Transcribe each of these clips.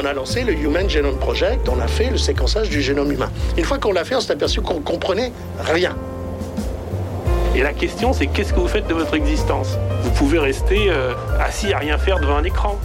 On a lancé le Human Genome Project, on a fait le séquençage du génome humain. Une fois qu'on l'a fait, on s'est aperçu qu'on comprenait rien. Et la question, c'est qu'est-ce que vous faites de votre existence? Vous pouvez rester euh, assis à rien faire devant un écran.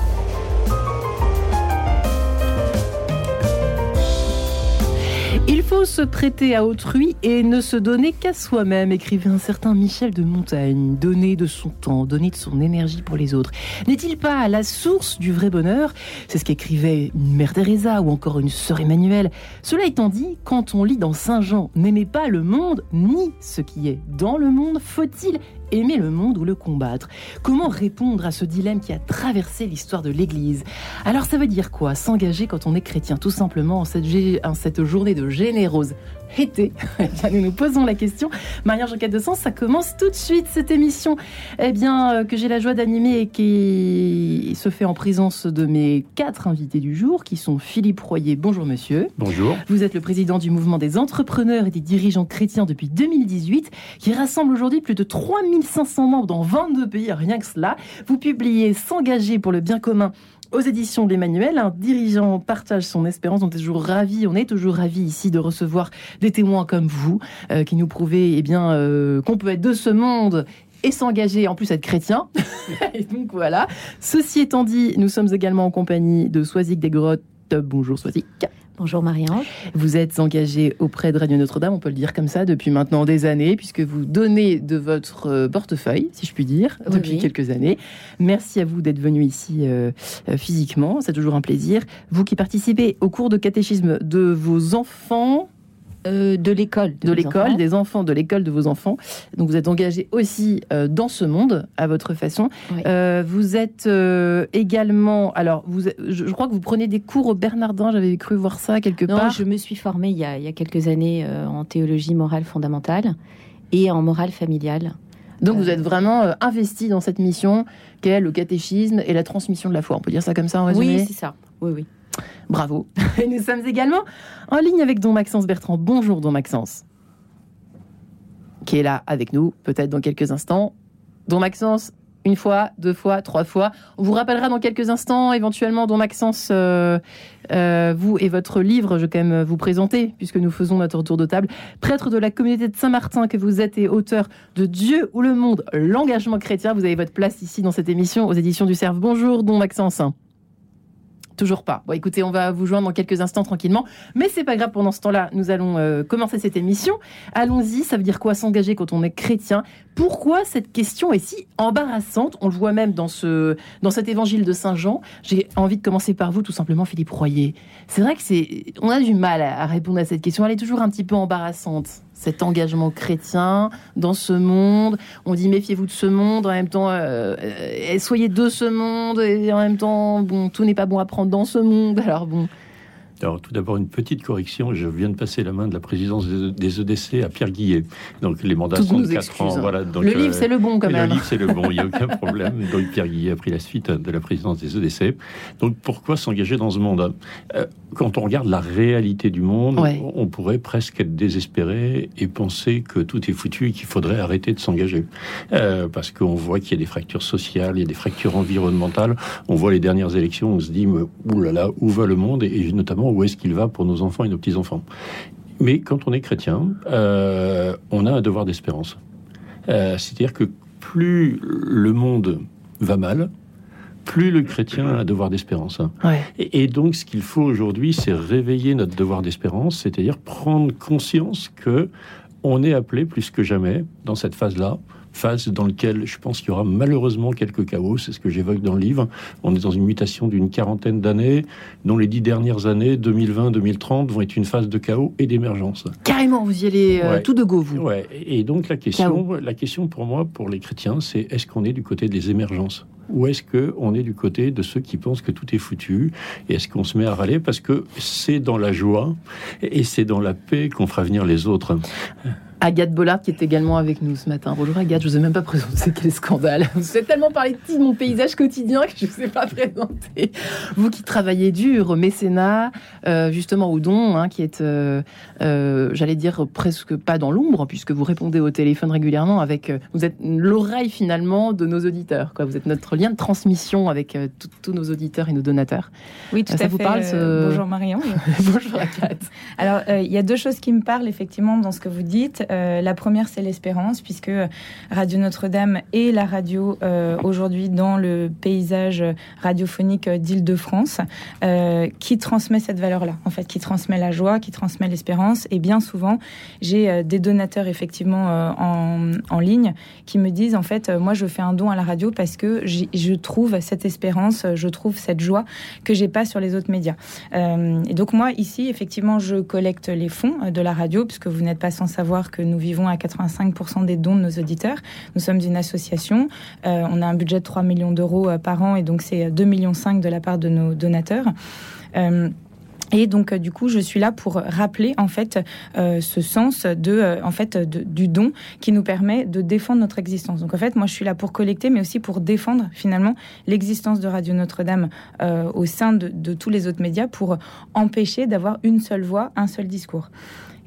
Il faut se prêter à autrui et ne se donner qu'à soi-même, écrivait un certain Michel de Montaigne. Donner de son temps, donner de son énergie pour les autres. N'est-il pas la source du vrai bonheur? C'est ce qu'écrivait une mère Teresa ou encore une sœur Emmanuelle. Cela étant dit, quand on lit dans Saint Jean, n'aimez pas le monde ni ce qui est dans le monde, faut-il aimer le monde ou le combattre. Comment répondre à ce dilemme qui a traversé l'histoire de l'Église? Alors ça veut dire quoi? S'engager quand on est chrétien, tout simplement en cette, journée de générose? Été Eh bien, Nous nous posons la question. Marie-Ange Enquête de Sens, ça commence tout de suite cette émission eh bien, euh, que j'ai la joie d'animer et qui se fait en présence de mes quatre invités du jour, qui sont Philippe Royer. Bonjour monsieur. Bonjour. Vous êtes le président du mouvement des entrepreneurs et des dirigeants chrétiens depuis 2018, qui rassemble aujourd'hui plus de 3500 membres dans 22 pays, rien que cela. Vous publiez S'engager pour le bien commun aux éditions de l'Emmanuel. Un dirigeant partage son espérance. On est toujours ravis, on est toujours ravis ici de recevoir des témoins comme vous, euh, qui nous prouvez eh bien, euh, qu'on peut être de ce monde et s'engager, en plus être chrétien. et donc voilà. Ceci étant dit, nous sommes également en compagnie de Soisic des Grottes. Bonjour Soisic. Bonjour Marie-Ange. Vous êtes engagé auprès de Radio Notre-Dame, on peut le dire comme ça, depuis maintenant des années, puisque vous donnez de votre euh, portefeuille, si je puis dire, Oui, depuis oui. quelques années. Merci à vous d'être venu ici euh, euh, physiquement, c'est toujours un plaisir. Vous qui participez au cours de catéchisme de vos enfants, Euh, de l'école. de l'école, des enfants de l'école de vos enfants. Donc vous êtes engagé aussi euh, dans ce monde à votre façon. Oui. Euh, vous êtes également, alors vous, je, je crois que vous prenez des cours au Bernardin. J'avais cru voir ça quelque Non, part. je me suis formée il y a, il y a quelques années en théologie morale fondamentale et en morale familiale. Donc vous êtes vraiment investi dans cette mission qu'est le catéchisme et la transmission de la foi. On peut dire ça comme ça en résumé? Oui, c'est ça. Oui, oui. Bravo. Et nous sommes également en ligne avec Don Maxence Bertrand. Bonjour Don Maxence. Qui est là avec nous, peut-être dans quelques instants. Don Maxence, une fois, deux fois, trois fois. On vous rappellera dans quelques instants, éventuellement, Don Maxence, euh, euh, vous et votre livre, je vais quand même vous présenter, puisque nous faisons notre tour de table. Prêtre de la communauté de Saint-Martin que vous êtes et auteur de Dieu ou le monde, l'engagement chrétien. Vous avez votre place ici dans cette émission aux éditions du Cerf. Bonjour Don Maxence. Toujours pas. Bon, écoutez, on va vous joindre dans quelques instants tranquillement. Mais c'est pas grave, pendant ce temps-là, nous allons euh, commencer cette émission. Allons-y, ça veut dire quoi s'engager quand on est chrétien? Pourquoi cette question est si embarrassante? On le voit même dans, ce, dans cet évangile de Saint Jean. J'ai envie de commencer par vous, tout simplement, Philippe Royer. C'est vrai que c'est, on a du mal à, à répondre à cette question. Elle est toujours un petit peu embarrassante. Cet engagement chrétien dans ce monde. On dit méfiez-vous de ce monde. En même temps, euh, euh, soyez de ce monde. Et en même temps, bon, tout n'est pas bon à prendre dans ce monde. Alors bon. Alors, tout d'abord, une petite correction. Je viens de passer la main de la présidence des EDC à Pierre Guillet. Donc, les mandats sont de 4 excuses, ans. hein. Voilà, donc, le euh, livre, c'est le bon quand même. Le livre, c'est le bon, il n'y a aucun problème. Donc, Pierre Guillet a pris la suite de la présidence des EDC. Donc, pourquoi s'engager dans ce monde Euh, Quand on regarde la réalité du monde, Ouais. on pourrait presque être désespéré et penser que tout est foutu et qu'il faudrait arrêter de s'engager. Euh, parce qu'on voit qu'il y a des fractures sociales, il y a des fractures environnementales. On voit les dernières élections, on se dit, mais, oulala, où va le monde? Et, et notamment où est-ce qu'il va pour nos enfants et nos petits-enfants. Mais quand on est chrétien, euh, on a un devoir d'espérance. Euh, C'est-à-dire que plus le monde va mal, plus le chrétien a un devoir d'espérance. Ouais. Et, et donc, ce qu'il faut aujourd'hui, c'est réveiller notre devoir d'espérance, c'est-à-dire prendre conscience que on est appelé plus que jamais dans cette phase-là, phase dans laquelle je pense qu'il y aura malheureusement quelques chaos, c'est ce que j'évoque dans le livre. On est dans une mutation d'une quarantaine d'années, dont les dix dernières années, 2020-2030, vont être une phase de chaos et d'émergence. Carrément, vous y allez euh, Ouais. tout de go, vous. Ouais. Et donc la question, la question pour moi, pour les chrétiens, c'est est-ce qu'on est du côté des émergences? Ou est-ce qu'on est du côté de ceux qui pensent que tout est foutu? Et est-ce qu'on se met à râler? Parce que c'est dans la joie et c'est dans la paix qu'on fera venir les autres Agathe Bollard qui est également avec nous ce matin. Bonjour Agathe, je vous ai même pas présenté, quel scandale. Vous avez tellement parlé de mon paysage quotidien que je ne vous ai pas présenté. Vous qui travaillez dur au mécénat, euh, justement au don, hein, qui est, euh, euh, j'allais dire, presque pas dans l'ombre, puisque vous répondez au téléphone régulièrement avec... vous êtes l'oreille finalement de nos auditeurs. Quoi. Vous êtes notre lien de transmission avec tous nos auditeurs et nos donateurs. Oui, tout ça à vous fait. Parle, ce... Bonjour Marion. Bonjour Agathe. Alors, il y a deux choses qui me parlent effectivement dans ce que vous dites. Euh, la première, c'est l'espérance, puisque Radio Notre-Dame est la radio euh, aujourd'hui dans le paysage radiophonique d'Île-de-France, euh, qui transmet cette valeur-là, en fait, qui transmet la joie, qui transmet l'espérance. Et bien souvent, j'ai des donateurs effectivement en, ligne qui me disent, en fait, moi, je fais un don à la radio parce que je trouve cette espérance, je trouve cette joie que j'ai pas sur les autres médias. et donc moi, ici, effectivement, je collecte les fonds de la radio, puisque vous n'êtes pas sans savoir que nous vivons à 85% des dons de nos auditeurs. Nous sommes une association. Euh, on a un budget de 3 millions d'euros euh, par an et donc c'est 2,5 millions de la part de nos donateurs. Euh, et donc, du coup, je suis là pour rappeler en fait ce sens de, en fait, du don qui nous permet de défendre notre existence. Donc, en fait, moi, je suis là pour collecter, mais aussi pour défendre finalement l'existence de Radio Notre-Dame au sein de, tous les autres médias, pour empêcher d'avoir une seule voix, un seul discours.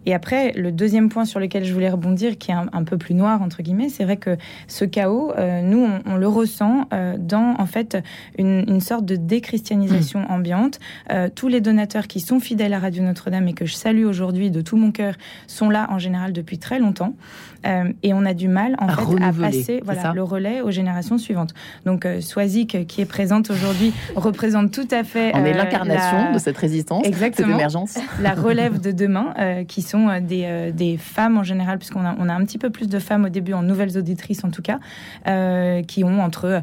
Et après, le deuxième point sur lequel je voulais rebondir, qui est un, peu plus noir entre guillemets, c'est vrai que ce chaos, euh, nous, on, le ressent euh, dans en fait une, une sorte de déchristianisation mmh. ambiante. Euh, tous les donateurs qui sont fidèles à Radio Notre-Dame et que je salue aujourd'hui de tout mon cœur sont là en général depuis très longtemps. Et on a du mal en à fait à passer voilà, le relais aux générations suivantes. Donc Swazik, qui est présente aujourd'hui, représente tout à fait. On est l'incarnation de cette résistance, Exactement, cette émergence. La relève de demain, qui sont euh, des, euh, des, femmes en général, puisqu'on a, on a un petit peu plus de femmes au début, en nouvelles auditrices en tout cas, euh, qui ont entre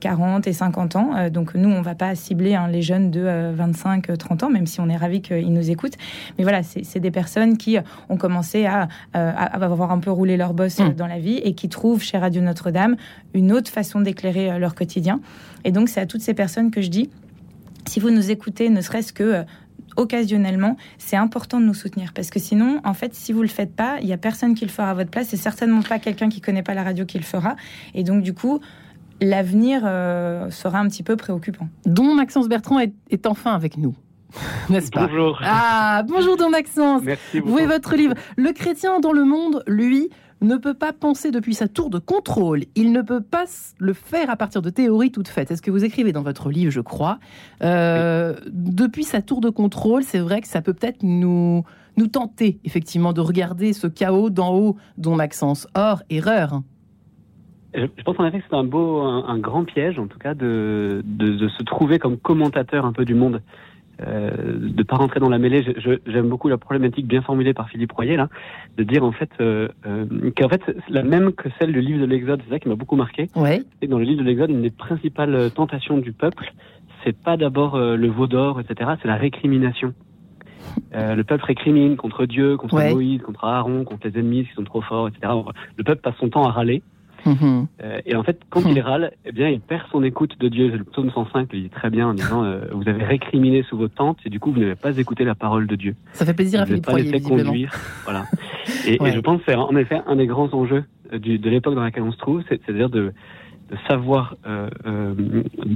40 et 50 ans. donc nous, on va pas cibler hein, les jeunes de 25-30 ans, même si on est ravis qu'ils nous écoutent. Mais voilà, c'est des personnes qui ont commencé à, à, avoir un peu roulé leur boss mmh. dans la vie et qui trouvent chez Radio Notre-Dame une autre façon d'éclairer leur quotidien. Et donc c'est à toutes ces personnes que je dis, si vous nous écoutez, ne serait-ce que occasionnellement, c'est important de nous soutenir parce que sinon, en fait, si vous le faites pas, il y a personne qui le fera à votre place et certainement pas quelqu'un qui connaît pas la radio qui le fera. Et donc, du coup, l'avenir euh, sera un petit peu préoccupant. Don Maxence Bertrand est, est enfin avec nous. N'est-ce pas? Bonjour. Ah, bonjour Don Maxence. Merci Vous et votre livre. Le chrétien dans le monde, lui, ne peut pas penser depuis sa tour de contrôle. Il ne peut pas le faire à partir de théories toutes faites. C'est ce que vous écrivez dans votre livre, je crois. Euh, depuis sa tour de contrôle, c'est vrai que ça peut peut-être nous, nous tenter, effectivement, de regarder ce chaos d'en haut, dont Maxence. Or, erreur. Je pense en effet que c'est un beau, un, grand piège, en tout cas, de, de, se trouver comme commentateur un peu du monde euh, de pas rentrer dans la mêlée. J'aime beaucoup la problématique bien formulée par Philippe Royer là, de dire en fait euh, euh, qu'en fait la même que celle du livre de l'Exode. C'est ça qui m'a beaucoup marqué. Ouais. Et dans le livre de l'Exode, une des principales tentations du peuple, c'est pas d'abord euh, le veau d'or, etc. C'est la récrimination. Euh, le peuple récrimine contre Dieu, contre Moïse, contre Aaron, contre les ennemis qui sont trop forts, etc. Le peuple passe son temps à râler. Mhm. Euh, et en fait, quand il râle, eh bien, il perd son écoute de Dieu. Le psaume 105 le dit très bien en disant euh, Vous avez récriminé sous vos tentes et du coup, vous n'avez pas écouté la parole de Dieu. Ça fait plaisir vous à Philippe pas laissé conduire. Voilà. Et, et, je pense que c'est en effet un des grands enjeux du, de l'époque dans laquelle on se trouve, c'est-à-dire de, de savoir euh, euh,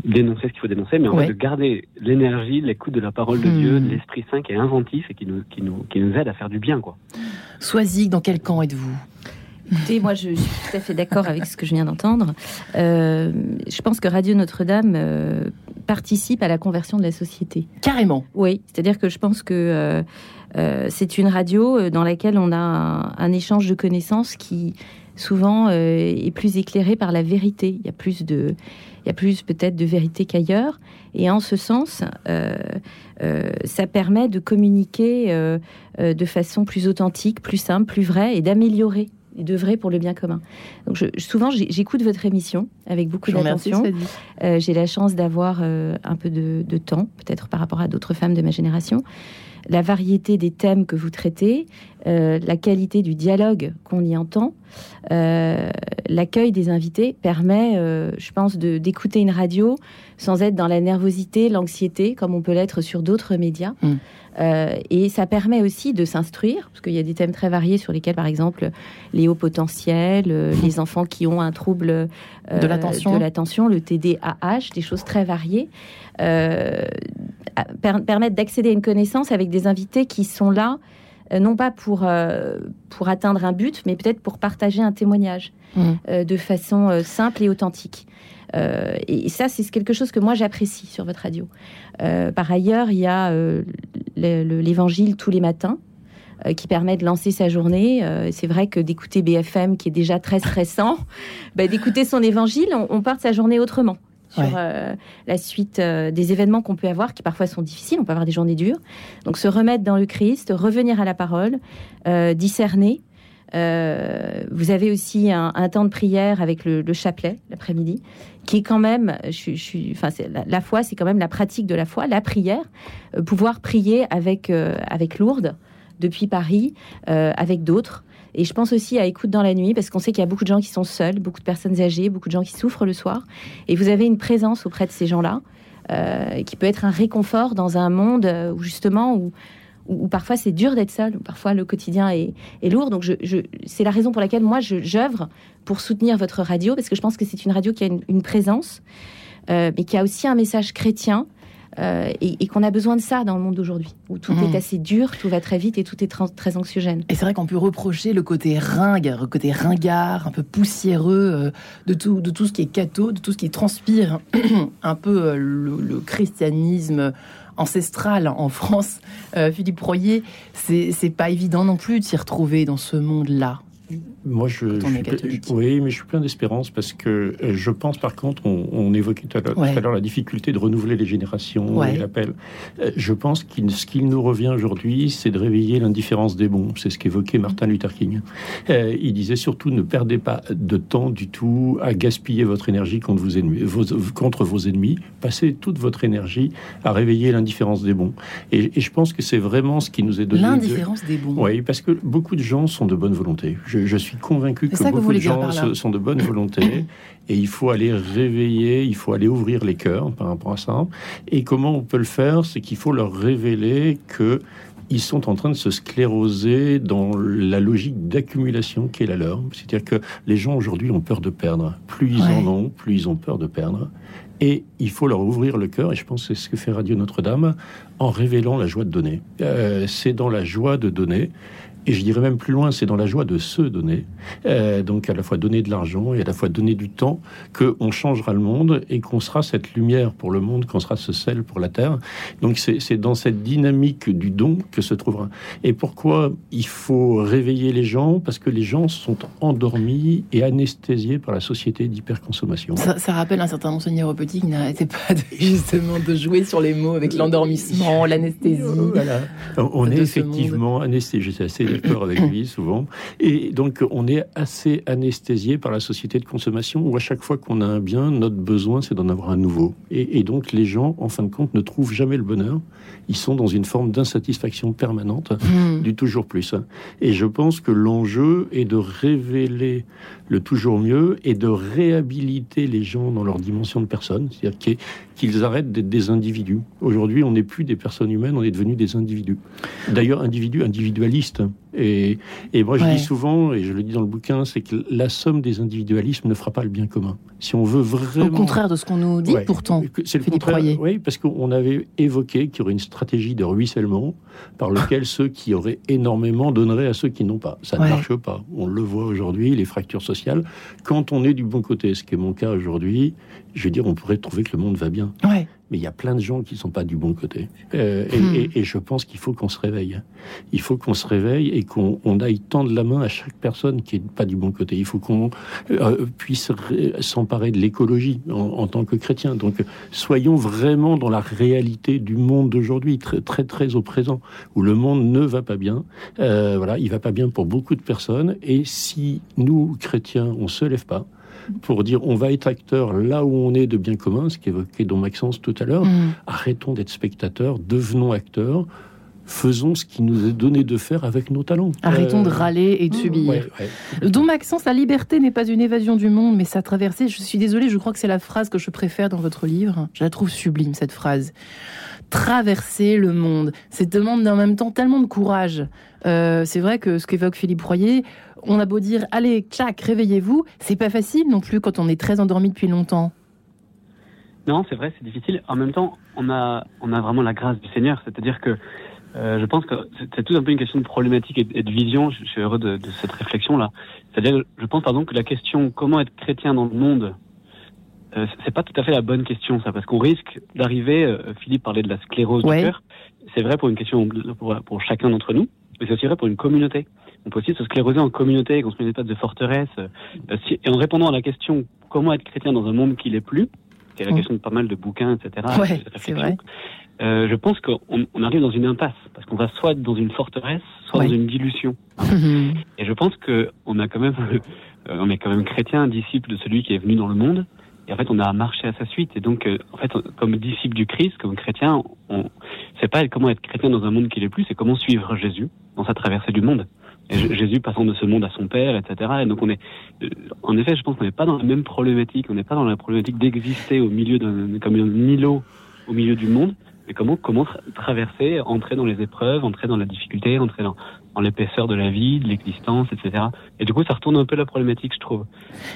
dénoncer ce qu'il faut dénoncer, mais en Ouais. fait de garder l'énergie, l'écoute de la parole de Hmm. Dieu, de l'Esprit Saint qui est inventif et qui nous, qui, nous, qui nous aide à faire du bien. quoi. Soisig, dans quel camp êtes-vous? Écoutez, moi, je, je suis tout à fait d'accord avec ce que je viens d'entendre. Euh, je pense que Radio Notre-Dame euh, participe à la conversion de la société. Carrément. Oui, c'est-à-dire que je pense que euh, c'est une radio dans laquelle on a un, un échange de connaissances qui souvent est plus éclairé par la vérité. Il y a plus de, il y a plus peut-être de vérité qu'ailleurs. Et en ce sens, ça permet de communiquer de façon plus authentique, plus simple, plus vraie et d'améliorer et de vrai pour le bien commun. Donc je, souvent, j'écoute votre émission avec beaucoup d'attention. Euh, j'ai la chance d'avoir euh, un peu de, de temps, peut-être par rapport à d'autres femmes de ma génération. La variété des thèmes que vous traitez, euh, la qualité du dialogue qu'on y entend, euh, l'accueil des invités permet, euh, je pense, d'écouter une radio sans être dans la nervosité, l'anxiété, comme on peut l'être sur d'autres médias. Mm. Et ça permet aussi de s'instruire, parce qu'il y a des thèmes très variés sur lesquels, par exemple, les hauts potentiels, euh, les enfants qui ont un trouble De l'attention. de l'attention, le TDAH, des choses très variées, à- per- permettent d'accéder à une connaissance avec des invités qui sont là, euh, non pas pour, euh, pour atteindre un but, mais peut-être pour partager un témoignage Mm. euh, de façon euh, simple et authentique. Et ça, c'est quelque chose que moi j'apprécie sur votre radio. Par ailleurs, il y a le- le- l'évangile tous les matins qui permet de lancer sa journée. C'est vrai que d'écouter BFM, qui est déjà très stressant, bah, d'écouter son évangile, on, on part de sa journée autrement. Sur Ouais. euh, la suite euh, des événements qu'on peut avoir, qui parfois sont difficiles, on peut avoir des journées dures. Donc se remettre dans le Christ, revenir à la parole, euh, discerner. Vous avez aussi un, un temps de prière avec le, le chapelet l'après-midi, qui est quand même, je, je enfin, la, la foi, c'est quand même la pratique de la foi, la prière, pouvoir prier avec avec Lourdes depuis Paris, avec d'autres. Et je pense aussi à écoute dans la nuit, parce qu'on sait qu'il y a beaucoup de gens qui sont seuls, beaucoup de personnes âgées, beaucoup de gens qui souffrent le soir. Et vous avez une présence auprès de ces gens-là, euh, qui peut être un réconfort dans un monde euh, où justement, où, parfois c'est dur d'être seul, où parfois le quotidien est, lourd. Donc c'est la raison pour laquelle moi j'œuvre pour soutenir votre radio, parce que je pense que c'est une radio qui a une, une présence, euh, mais qui a aussi un message chrétien. Euh, et, et qu'on a besoin de ça dans le monde d'aujourd'hui, où tout Mhm. est assez dur, tout va très vite et tout est très anxiogène. Et c'est vrai qu'on peut reprocher le côté ringue, le côté ringard, un peu poussiéreux euh, de tout, de tout ce qui est catho, de tout ce qui transpire un peu euh, le, le christianisme ancestral en France. Philippe Royer, c'est pas évident non plus de s'y retrouver dans ce monde-là. Moi, je, suis- oui, mais je suis plein d'espérance parce que euh, je pense, par contre, on, on évoquait tout à l'heure Ouais. la difficulté de renouveler les générations Ouais. et l'appel. Euh, Je pense qu'il ce qu'il nous revient aujourd'hui, c'est de réveiller l'indifférence des bons. C'est ce qu'évoquait Martin Luther King. Euh, il disait surtout ne perdez pas de temps du tout à gaspiller votre énergie contre vos ennemis. Vos, contre vos ennemis. Passez toute votre énergie à réveiller l'indifférence des bons. Et, et je pense que c'est vraiment ce qui nous est donné. de- L'indifférence des bons. oui, parce que beaucoup de gens sont de bonne volonté. Je, je suis convaincu que beaucoup de gens sont de bonne volonté et il faut aller réveiller, il faut aller ouvrir les cœurs par rapport à ça. Et comment on peut le faire? C'est qu'il faut leur révéler que ils sont en train de se scléroser dans la logique d'accumulation qui est la leur. C'est-à-dire que les gens aujourd'hui ont peur de perdre. Plus ils Ouais. en ont, plus ils ont peur de perdre. Et il faut leur ouvrir le cœur, et je pense que c'est ce que fait Radio Notre-Dame, en révélant la joie de donner. Euh, c'est dans la joie de donner, et je dirais même plus loin, c'est dans la joie de se donner, Euh, donc à la fois donner de l'argent et à la fois donner du temps, qu'on changera le monde et qu'on sera cette lumière pour le monde, qu'on sera ce sel pour la terre. Donc c'est c'est dans cette dynamique du don que se trouvera. Et pourquoi il faut réveiller les gens? Parce que les gens sont endormis et anesthésiés par la société d'hyperconsommation. Ça, ça rappelle un certain monseigneur Petit qui n'arrêtait pas de, justement de jouer sur les mots avec l'endormissement, l'anesthésie. Voilà. On est effectivement anesthésié. J'étais assez d'accord avec lui souvent. Et donc, on est assez anesthésié par la société de consommation où à chaque fois qu'on a un bien, notre besoin, c'est d'en avoir un nouveau. Et, et donc, les gens, en fin de compte, ne trouvent jamais le bonheur. Ils sont dans une forme d'insatisfaction permanente Hmm. du toujours plus. Et je pense que l'enjeu est de révéler le toujours mieux et de réhabiliter les gens dans leur dimension de personne, c'est-à-dire qu'ils- qu'ils arrêtent d'être des individus. Aujourd'hui, on n'est plus des personnes humaines, on est devenus des individus. D'ailleurs, individus individualistes. Et, et moi, je Ouais. dis souvent, et je le dis dans le bouquin, c'est que la somme des individualismes ne fera pas le bien commun. Si on veut vraiment... Au contraire de ce qu'on nous dit, Ouais. pourtant. C'est le contraire. Oui, parce qu'on avait évoqué qu'il y aurait une stratégie de ruissellement par lequel ceux qui auraient énormément donneraient à ceux qui n'ont pas. Ça Ouais. ne marche pas. On le voit aujourd'hui, les fractures sociales. Quand on est du bon côté, ce qui est mon cas aujourd'hui, je veux dire, on pourrait trouver que le monde va bien. Mais il y a plein de gens qui ne sont pas du bon côté. Euh, et, Hmm. et- et je pense qu'il faut qu'on se réveille. Il faut qu'on se réveille et qu'on on aille tendre la main à chaque personne qui n'est pas du bon côté. Il faut qu'on euh, puisse s'emparer de l'écologie en, en tant que chrétien. Donc, soyons vraiment dans la réalité du monde d'aujourd'hui, très, très, très au présent, où le monde ne va pas bien. Euh, voilà, il va pas bien pour beaucoup de personnes. Et si nous, chrétiens, on se lève pas, pour dire on va être acteur là où on est de bien commun, ce qu'évoquait Don Maxence tout à l'heure, Hmm. arrêtons d'être spectateurs, devenons acteurs, faisons ce qui nous est donné de faire avec nos talents. Arrêtons de râler et de subir. Ouais, ouais. Dont Maxence, la liberté n'est pas une évasion du monde, mais sa traversée. Je suis désolée, je crois que c'est la phrase que je préfère dans votre livre. Je la trouve sublime, cette phrase. Traverser le monde. C'est demande en même temps tellement de courage. Euh, c'est vrai que ce qu'évoque Philippe Royer, on a beau dire, allez, tchac, réveillez-vous, c'est pas facile non plus quand on est très endormi depuis longtemps. Non, c'est vrai, c'est difficile. En même temps, on a, on a vraiment la grâce du Seigneur. C'est-à-dire que euh, je pense que c'est- c'est tout un peu une question de problématique et, de vision. Je, suis heureux de, de cette réflexion-là. C'est-à-dire, je pense par exemple que la question comment être chrétien dans le monde, euh, c'est pas tout à fait la bonne question, ça, parce qu'on risque d'arriver. euh, Philippe parlait de la sclérose Ouais. du cœur. C'est vrai pour une question pour, pour chacun d'entre nous, mais c'est aussi vrai pour une communauté. On peut aussi se scléroser en communauté, construire une espèce de forteresse. euh, si- et en répondant à la question comment être chrétien dans un monde qui l'est plus, qui est la Mm. question de pas mal de bouquins, etc. Ouais, c'est vrai. Euh, je pense qu'on on arrive dans une impasse parce qu'on va soit dans une forteresse, soit Ouais. dans une dilution. Et je pense que on a quand même, euh, on est quand même chrétien, disciple de celui qui est venu dans le monde. Et en fait, on a marché à sa suite. Et donc, euh, en fait, comme disciple du Christ, comme chrétien, on c'est pas comment être chrétien dans un monde qui l'est plus, c'est comment suivre Jésus dans sa traversée du monde. Et Jésus passant de ce monde à son Père, etc. Et donc, on est, euh, en effet, je pense qu'on n'est pas dans la même problématique. On n'est pas dans la problématique d'exister au milieu d'un, comme un îlot au milieu du monde. Mais comment, comment tra- traverser, entrer dans les épreuves, entrer dans la difficulté, entrer dans, dans l'épaisseur de la vie, de l'existence, etc. Et du coup, ça retourne un peu la problématique, je trouve.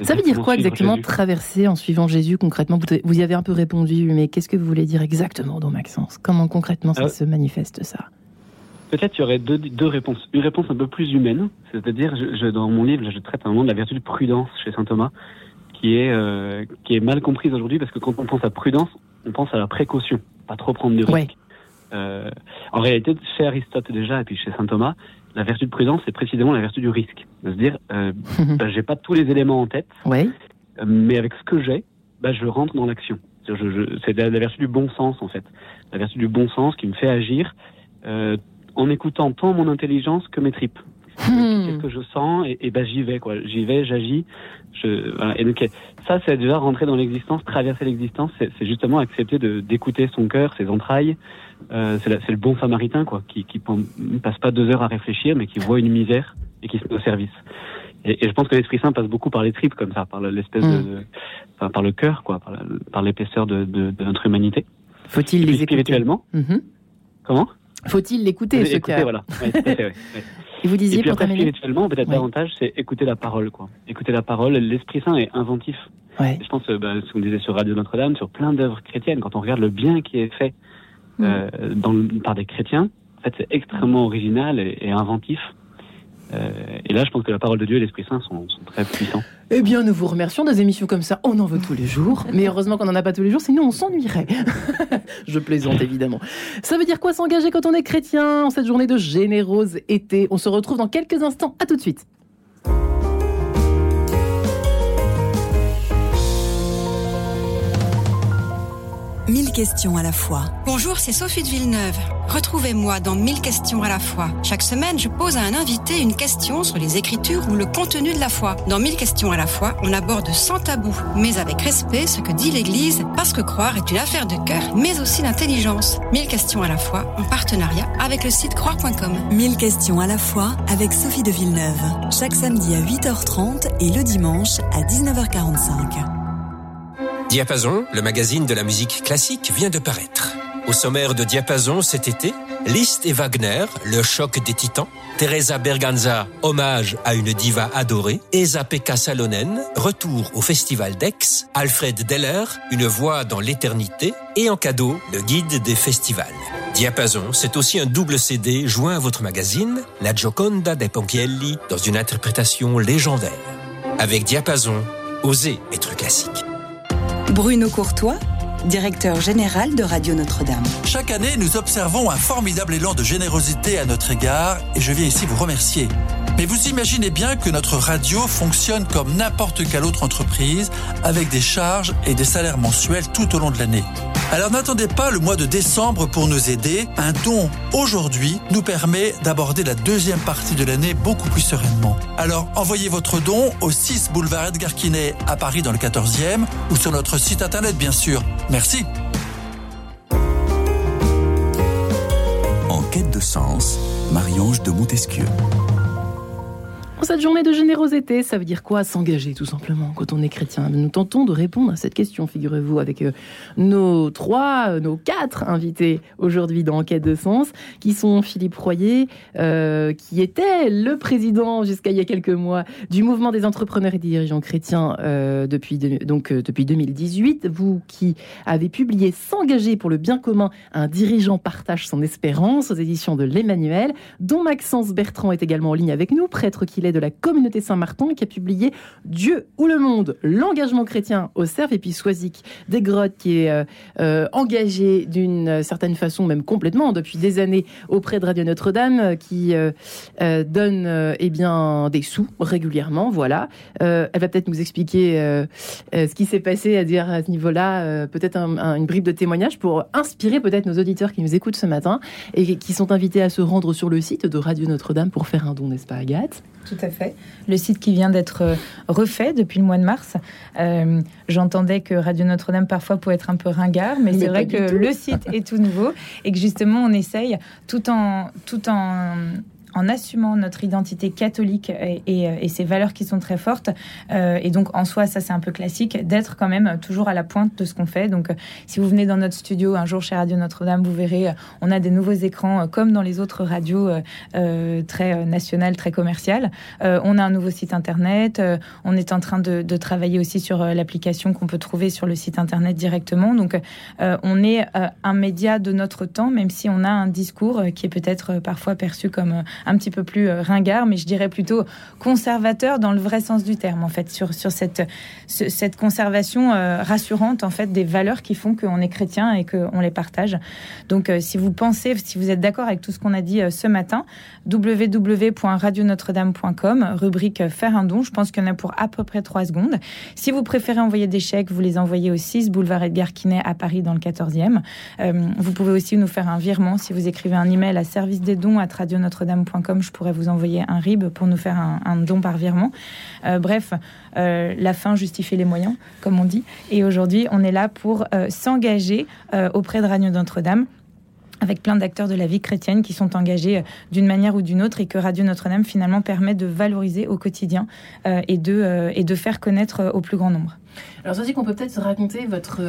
Ça veut dire quoi exactement Jésus. traverser en suivant Jésus concrètement? Vous, vous y avez un peu répondu, mais qu'est-ce que vous voulez dire exactement, Don Maxence? Comment concrètement ça Euh, se manifeste ça? Peut-être il y aurait deux, deux réponses. Une réponse un peu plus humaine, c'est-à-dire, je, je- dans mon livre, je traite un moment de la vertu de prudence chez saint Thomas, qui est, euh, qui est mal comprise aujourd'hui parce que quand on pense à prudence, on pense à la précaution, pas trop prendre de risques. Ouais. Euh, en réalité, chez Aristote déjà et puis chez saint Thomas, la vertu de prudence, c'est précisément la vertu du risque. De se dire, euh, bah, j'ai pas tous les éléments en tête, Ouais. euh, mais avec ce que j'ai, bah, je rentre dans l'action. Je- je- C'est la, la vertu du bon sens, en fait. La vertu du bon sens qui me fait agir euh, en écoutant tant mon intelligence que mes tripes. Hmm. Qu'est-ce que je sens et, et ben j'y vais quoi. J'y vais, j'agis. Je, voilà. Et donc ça c'est déjà rentrer dans l'existence, traverser l'existence, c'est justement accepter de d'écouter son cœur, ses entrailles. Euh, c'est le bon samaritain quoi, qui qui passe pas deux heures à réfléchir, mais qui voit une misère et qui se met au service. Et, et je pense que l'Esprit Saint passe beaucoup par les tripes comme ça, par l'espèce Mm. de, de- enfin, par le cœur quoi, par l'épaisseur de, de, de notre humanité. Faut-il les écouter? Spirituellement, Mhm. comment? Faut-il l'écouter, ce cœur? voilà. Ouais, tout à fait, ouais, ouais. Et vous disiez Et puis pour après, terminer spirituellement, peut-être Ouais. davantage, c'est écouter la parole, quoi. Écouter la parole. L'Esprit Saint est inventif. Ouais. Je pense, euh, bah, ce qu'on disait sur Radio Notre-Dame, sur plein d'œuvres chrétiennes, quand on regarde le bien qui est fait Mm. euh, dans par des chrétiens, en fait, c'est extrêmement original et, et inventif. Euh, et là, je pense que la parole de Dieu et l'Esprit Saint sont, sont très puissants. Eh bien, nous vous remercions. Des émissions comme ça, on en veut tous les jours. Mais heureusement qu'on n'en a pas tous les jours, sinon on s'ennuierait. Je plaisante évidemment. Ça veut dire quoi s'engager quand on est chrétien en cette journée de générose été On se retrouve dans quelques instants. À tout de suite. Mille questions à la fois. Bonjour, c'est Sophie de Villeneuve. Retrouvez-moi dans Mille questions à la fois. Chaque semaine, je pose à un invité une question sur les écritures ou le contenu de la foi. Dans Mille questions à la fois, on aborde sans tabou, mais avec respect, ce que dit l'Église, parce que croire est une affaire de cœur, mais aussi d'intelligence. Mille questions à la fois, en partenariat avec le site croire.com. Mille questions à la fois avec Sophie de Villeneuve. Chaque samedi à 8h30 et le dimanche à 19h45. Diapason, le magazine de la musique classique, vient de paraître. Au sommaire de Diapason cet été, Liszt et Wagner, le choc des titans, Teresa Berganza, hommage à une diva adorée, Esa-Pekka Salonen, retour au festival d'Aix, Alfred Deller, une voix dans l'éternité, et en cadeau, le guide des festivals. Diapason, c'est aussi un double CD joint à votre magazine, La Gioconda dei Ponchielli, dans une interprétation légendaire. Avec Diapason, osez être classique. Bruno Courtois, directeur général de Radio Notre-Dame. Chaque année, nous observons un formidable élan de générosité à notre égard et je viens ici vous remercier. Mais vous imaginez bien que notre radio fonctionne comme n'importe quelle autre entreprise avec des charges et des salaires mensuels tout au long de l'année. Alors n'attendez pas le mois de décembre pour nous aider. Un don aujourd'hui nous permet d'aborder la deuxième partie de l'année beaucoup plus sereinement. Alors envoyez votre don au 6 boulevard Edgar Quinet à Paris dans le 14e ou sur notre site internet bien sûr. Merci. En quête de sens, Marie-Ange de Montesquieu. Cette journée de générosité, ça veut dire quoi S'engager tout simplement quand on est chrétien? Nous tentons de répondre à cette question, figurez-vous, avec euh, nos trois, euh, nos quatre invités aujourd'hui dans Enquête de Sens, qui sont Philippe Royer, euh, qui était le président jusqu'à il y a quelques mois du mouvement des entrepreneurs et dirigeants chrétiens depuis, donc, depuis 2018. Vous qui avez publié S'engager pour le bien commun, un dirigeant partage son espérance aux éditions de l'Emmanuel, dont Maxence Bertrand est également en ligne avec nous, prêtre qu'il est de la communauté Saint-Martin qui a publié Dieu ou le monde, l'engagement chrétien au cerf, et puis Soisic des Grottes qui est euh, euh, engagé d'une certaine façon, même complètement, depuis des années auprès de Radio Notre-Dame, euh, qui donne eh bien, des sous régulièrement. Voilà. elle va peut-être nous expliquer ce qui s'est passé à dire à ce niveau-là, peut-être une bribe de témoignage pour inspirer peut-être nos auditeurs qui nous écoutent ce matin et qui sont invités à se rendre sur le site de Radio Notre-Dame pour faire un don, n'est-ce pas, Agathe? Tout à fait. Le site qui vient d'être euh, refait depuis le mois de mars. Euh, j'entendais que Radio Notre-Dame parfois pouvait être un peu ringard, mais, c'est vrai que le site est tout nouveau et que justement on essaye tout en, tout en en assumant notre identité catholique et, et, ces valeurs qui sont très fortes. Euh, et donc, en soi, ça c'est un peu classique, d'être quand même toujours à la pointe de ce qu'on fait. Donc, si vous venez dans notre studio un jour chez Radio Notre-Dame, vous verrez, on a des nouveaux écrans euh, comme dans les autres radios euh, très nationales, très commerciales. on a un nouveau site internet. on est en train de, de travailler aussi sur l'application qu'on peut trouver sur le site internet directement. Donc, on est un média de notre temps, même si on a un discours qui est peut-être parfois perçu comme un petit peu plus euh, ringard, mais je dirais plutôt conservateur dans le vrai sens du terme, en fait, sur, sur cette, cette conservation euh, rassurante, en fait, des valeurs qui font qu'on est chrétien et qu'on les partage. Donc, euh, si vous pensez, si vous êtes d'accord avec tout ce qu'on a dit ce matin, www.radionotre-dame.com, rubrique faire un don, je pense qu'il y en a pour à peu près trois secondes. Si vous préférez envoyer des chèques, vous les envoyez au 6 boulevard Edgar Quinet à Paris dans le 14e. vous pouvez aussi nous faire un virement si vous écrivez un email à service des dons à radionotre-dame.com je pourrais vous envoyer un RIB pour nous faire un, don par virement. Euh, bref, euh, la fin justifie les moyens, comme on dit. Et aujourd'hui, on est là pour euh, s'engager auprès de Radio Notre-Dame avec plein d'acteurs de la vie chrétienne qui sont engagés d'une manière ou d'une autre et que Radio Notre-Dame finalement permet de valoriser au quotidien et, de, et de faire connaître au plus grand nombre. Alors, ça dit qu'on peut peut-être raconter votre,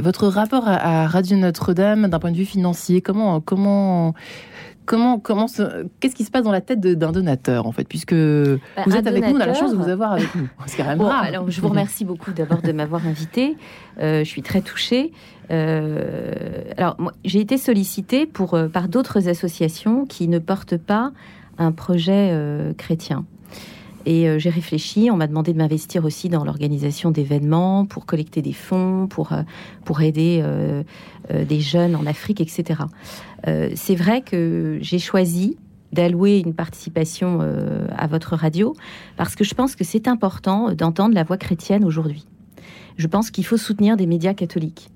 votre rapport à, à Radio Notre-Dame d'un point de vue financier. Comment, comment, comment, comment qu'est-ce qui se passe dans la tête d'un donateur en fait, puisque bah, vous êtes avec nous, on a la chance de vous avoir avec nous. C'est quand même Alors, je vous remercie beaucoup d'abord de m'avoir invité. Euh, je suis très touchée. Euh, alors, j'ai été sollicitée pour euh, par d'autres associations qui ne portent pas un projet chrétien. Et j'ai réfléchi, on m'a demandé de m'investir aussi dans l'organisation d'événements, pour collecter des fonds, pour, pour aider des jeunes en Afrique, etc. Euh, c'est vrai que j'ai choisi d'allouer une participation euh, à votre radio parce que je pense que c'est important d'entendre la voix chrétienne aujourd'hui. Je pense qu'il faut soutenir des médias catholiques.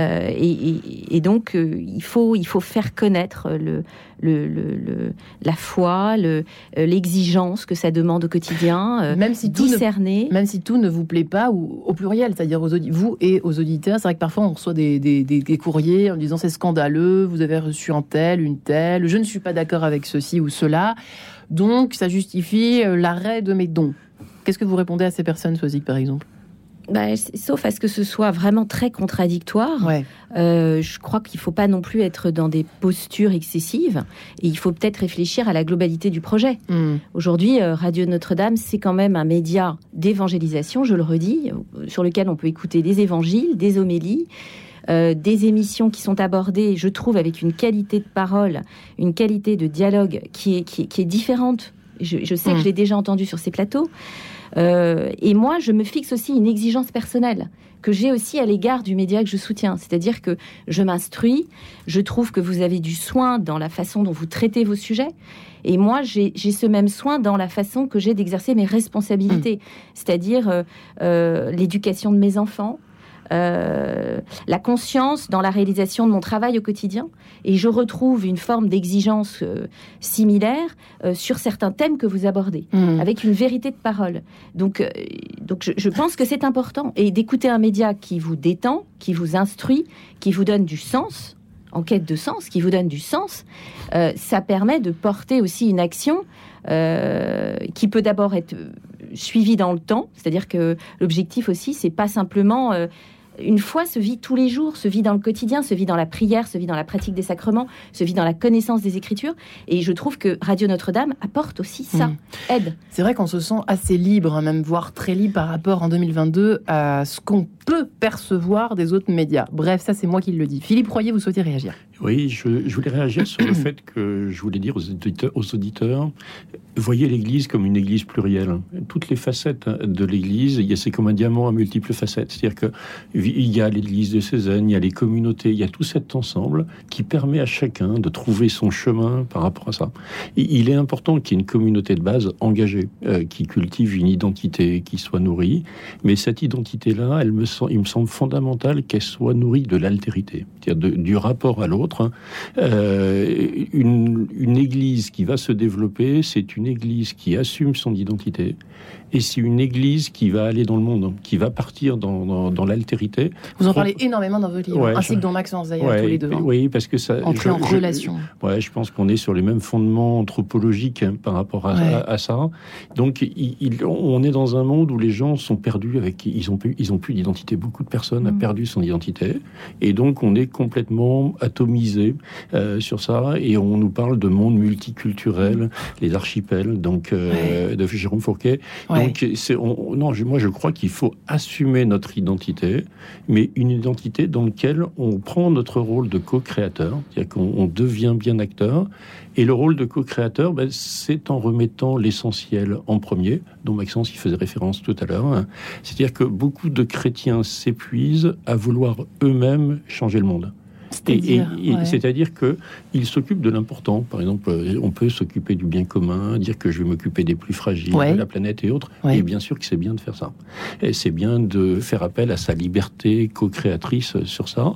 Euh, et, donc, euh, il, faut, il faut faire connaître le, le, la foi, euh, l'exigence que ça demande au quotidien, même si discerner. même si tout ne vous plaît pas, ou au pluriel, c'est-à-dire aux vous et aux auditeurs. C'est vrai que parfois on reçoit des, des, des, courriers en disant c'est scandaleux, vous avez reçu un tel, une telle, je ne suis pas d'accord avec ceci ou cela, donc ça justifie l'arrêt de mes dons. Qu'est-ce que vous répondez à ces personnes, Sozik, par exemple? Bah, sauf à ce que ce soit vraiment très contradictoire. Euh, je crois qu'il ne faut pas non plus être dans des postures excessives. Et il faut peut-être réfléchir à la globalité du projet. Hmm. Aujourd'hui, euh, Radio Notre-Dame, c'est quand même un média d'évangélisation, je le redis, sur lequel on peut écouter des évangiles, des homélies. Euh, des émissions qui sont abordées, je trouve, avec une qualité de parole, une qualité de dialogue qui est, qui, est différente. Je, sais que hmm. je l'ai déjà entendu sur ces plateaux. Euh, et moi, je me fixe aussi une exigence personnelle que j'ai aussi à l'égard du média que je soutiens. C'est-à-dire que je m'instruis, je trouve que vous avez du soin dans la façon dont vous traitez vos sujets. Et moi, j'ai ce même soin dans la façon que j'ai d'exercer mes responsabilités, mmh. c'est-à-dire euh, euh, l'éducation de mes enfants, euh, la conscience dans la réalisation de mon travail au quotidien. Et je retrouve une forme d'exigence euh, similaire euh, sur certains thèmes que vous abordez, mmh. avec une vérité de parole. Donc, donc je, pense que c'est important. Et d'écouter un média qui vous détend, qui vous instruit, qui vous donne du sens en quête de sens, qui vous donne du sens, euh, ça permet de porter aussi une action euh, qui peut d'abord être suivie dans le temps, c'est-à-dire que l'objectif aussi, c'est pas simplement euh, une foi se vit tous les jours, se vit dans le quotidien, se vit dans la prière, se vit dans la pratique des sacrements, se vit dans la connaissance des Écritures. Et je trouve que Radio Notre-Dame apporte aussi ça, Mm. aide. C'est vrai qu'on se sent assez libre, hein, même voire très libre par rapport en 2022 à ce qu'on peut percevoir des autres médias. Bref, ça c'est moi qui le dis. Philippe Royer, vous souhaitez réagir? Oui, je, je voulais réagir sur le fait que je voulais dire aux auditeurs, aux auditeurs, voyez l'Église comme une Église plurielle. Toutes les facettes de l'Église, il y a- c'est comme un diamant à multiples facettes. C'est-à-dire que il y a l'Église de Cézanne, il y a les communautés, il y a tout cet ensemble qui permet à chacun de trouver son chemin par rapport à ça. Il est important qu'il y ait une communauté de base engagée, euh, qui cultive une identité qui soit nourrie. Mais cette identité-là, il me semble fondamental qu'elle soit nourrie de l'altérité, c'est-à-dire du rapport à l'autre. Euh, une église qui va se développer, c'est une église qui assume son identité. Et c'est une église qui va aller dans le monde, qui va partir dans, dans, dans l'altérité. Vous en parlez énormément dans votre livre, Ouais, ainsi je- que dans Maxence d'ailleurs, Ouais, tous les deux. hein. Oui, parce que ça. Entrer en relation. Ouais, je pense qu'on est sur les mêmes fondements anthropologiques hein, par rapport à, Ouais. à- à ça. Donc, il- il- on est dans un monde où les gens sont perdus avec, ils ont plus, ils ont plus d'identité. Beaucoup de personnes Mm. ont perdu son identité, et donc on est complètement atomisé euh, sur ça. Et on nous parle de monde multiculturel, les archipels, donc euh, de Jérôme Fourquet. Donc, non, moi je crois qu'il faut assumer notre identité, mais une identité dans laquelle on prend notre rôle de co-créateur, c'est-à-dire qu'on on devient bien acteur. Et le rôle de co-créateur, ben, c'est en remettant l'essentiel en premier, dont Maxence y faisait référence tout à l'heure. hein. C'est-à-dire que beaucoup de chrétiens s'épuisent à vouloir eux-mêmes changer le monde. C'est-à-dire, ouais. Que ils s'occupent de l'important. Par exemple, on peut s'occuper du bien commun, dire que je vais m'occuper des plus fragiles, Ouais. de la planète et autres. Ouais. Et bien sûr que c'est bien de faire ça. Et c'est bien de faire appel à sa liberté co-créatrice sur ça.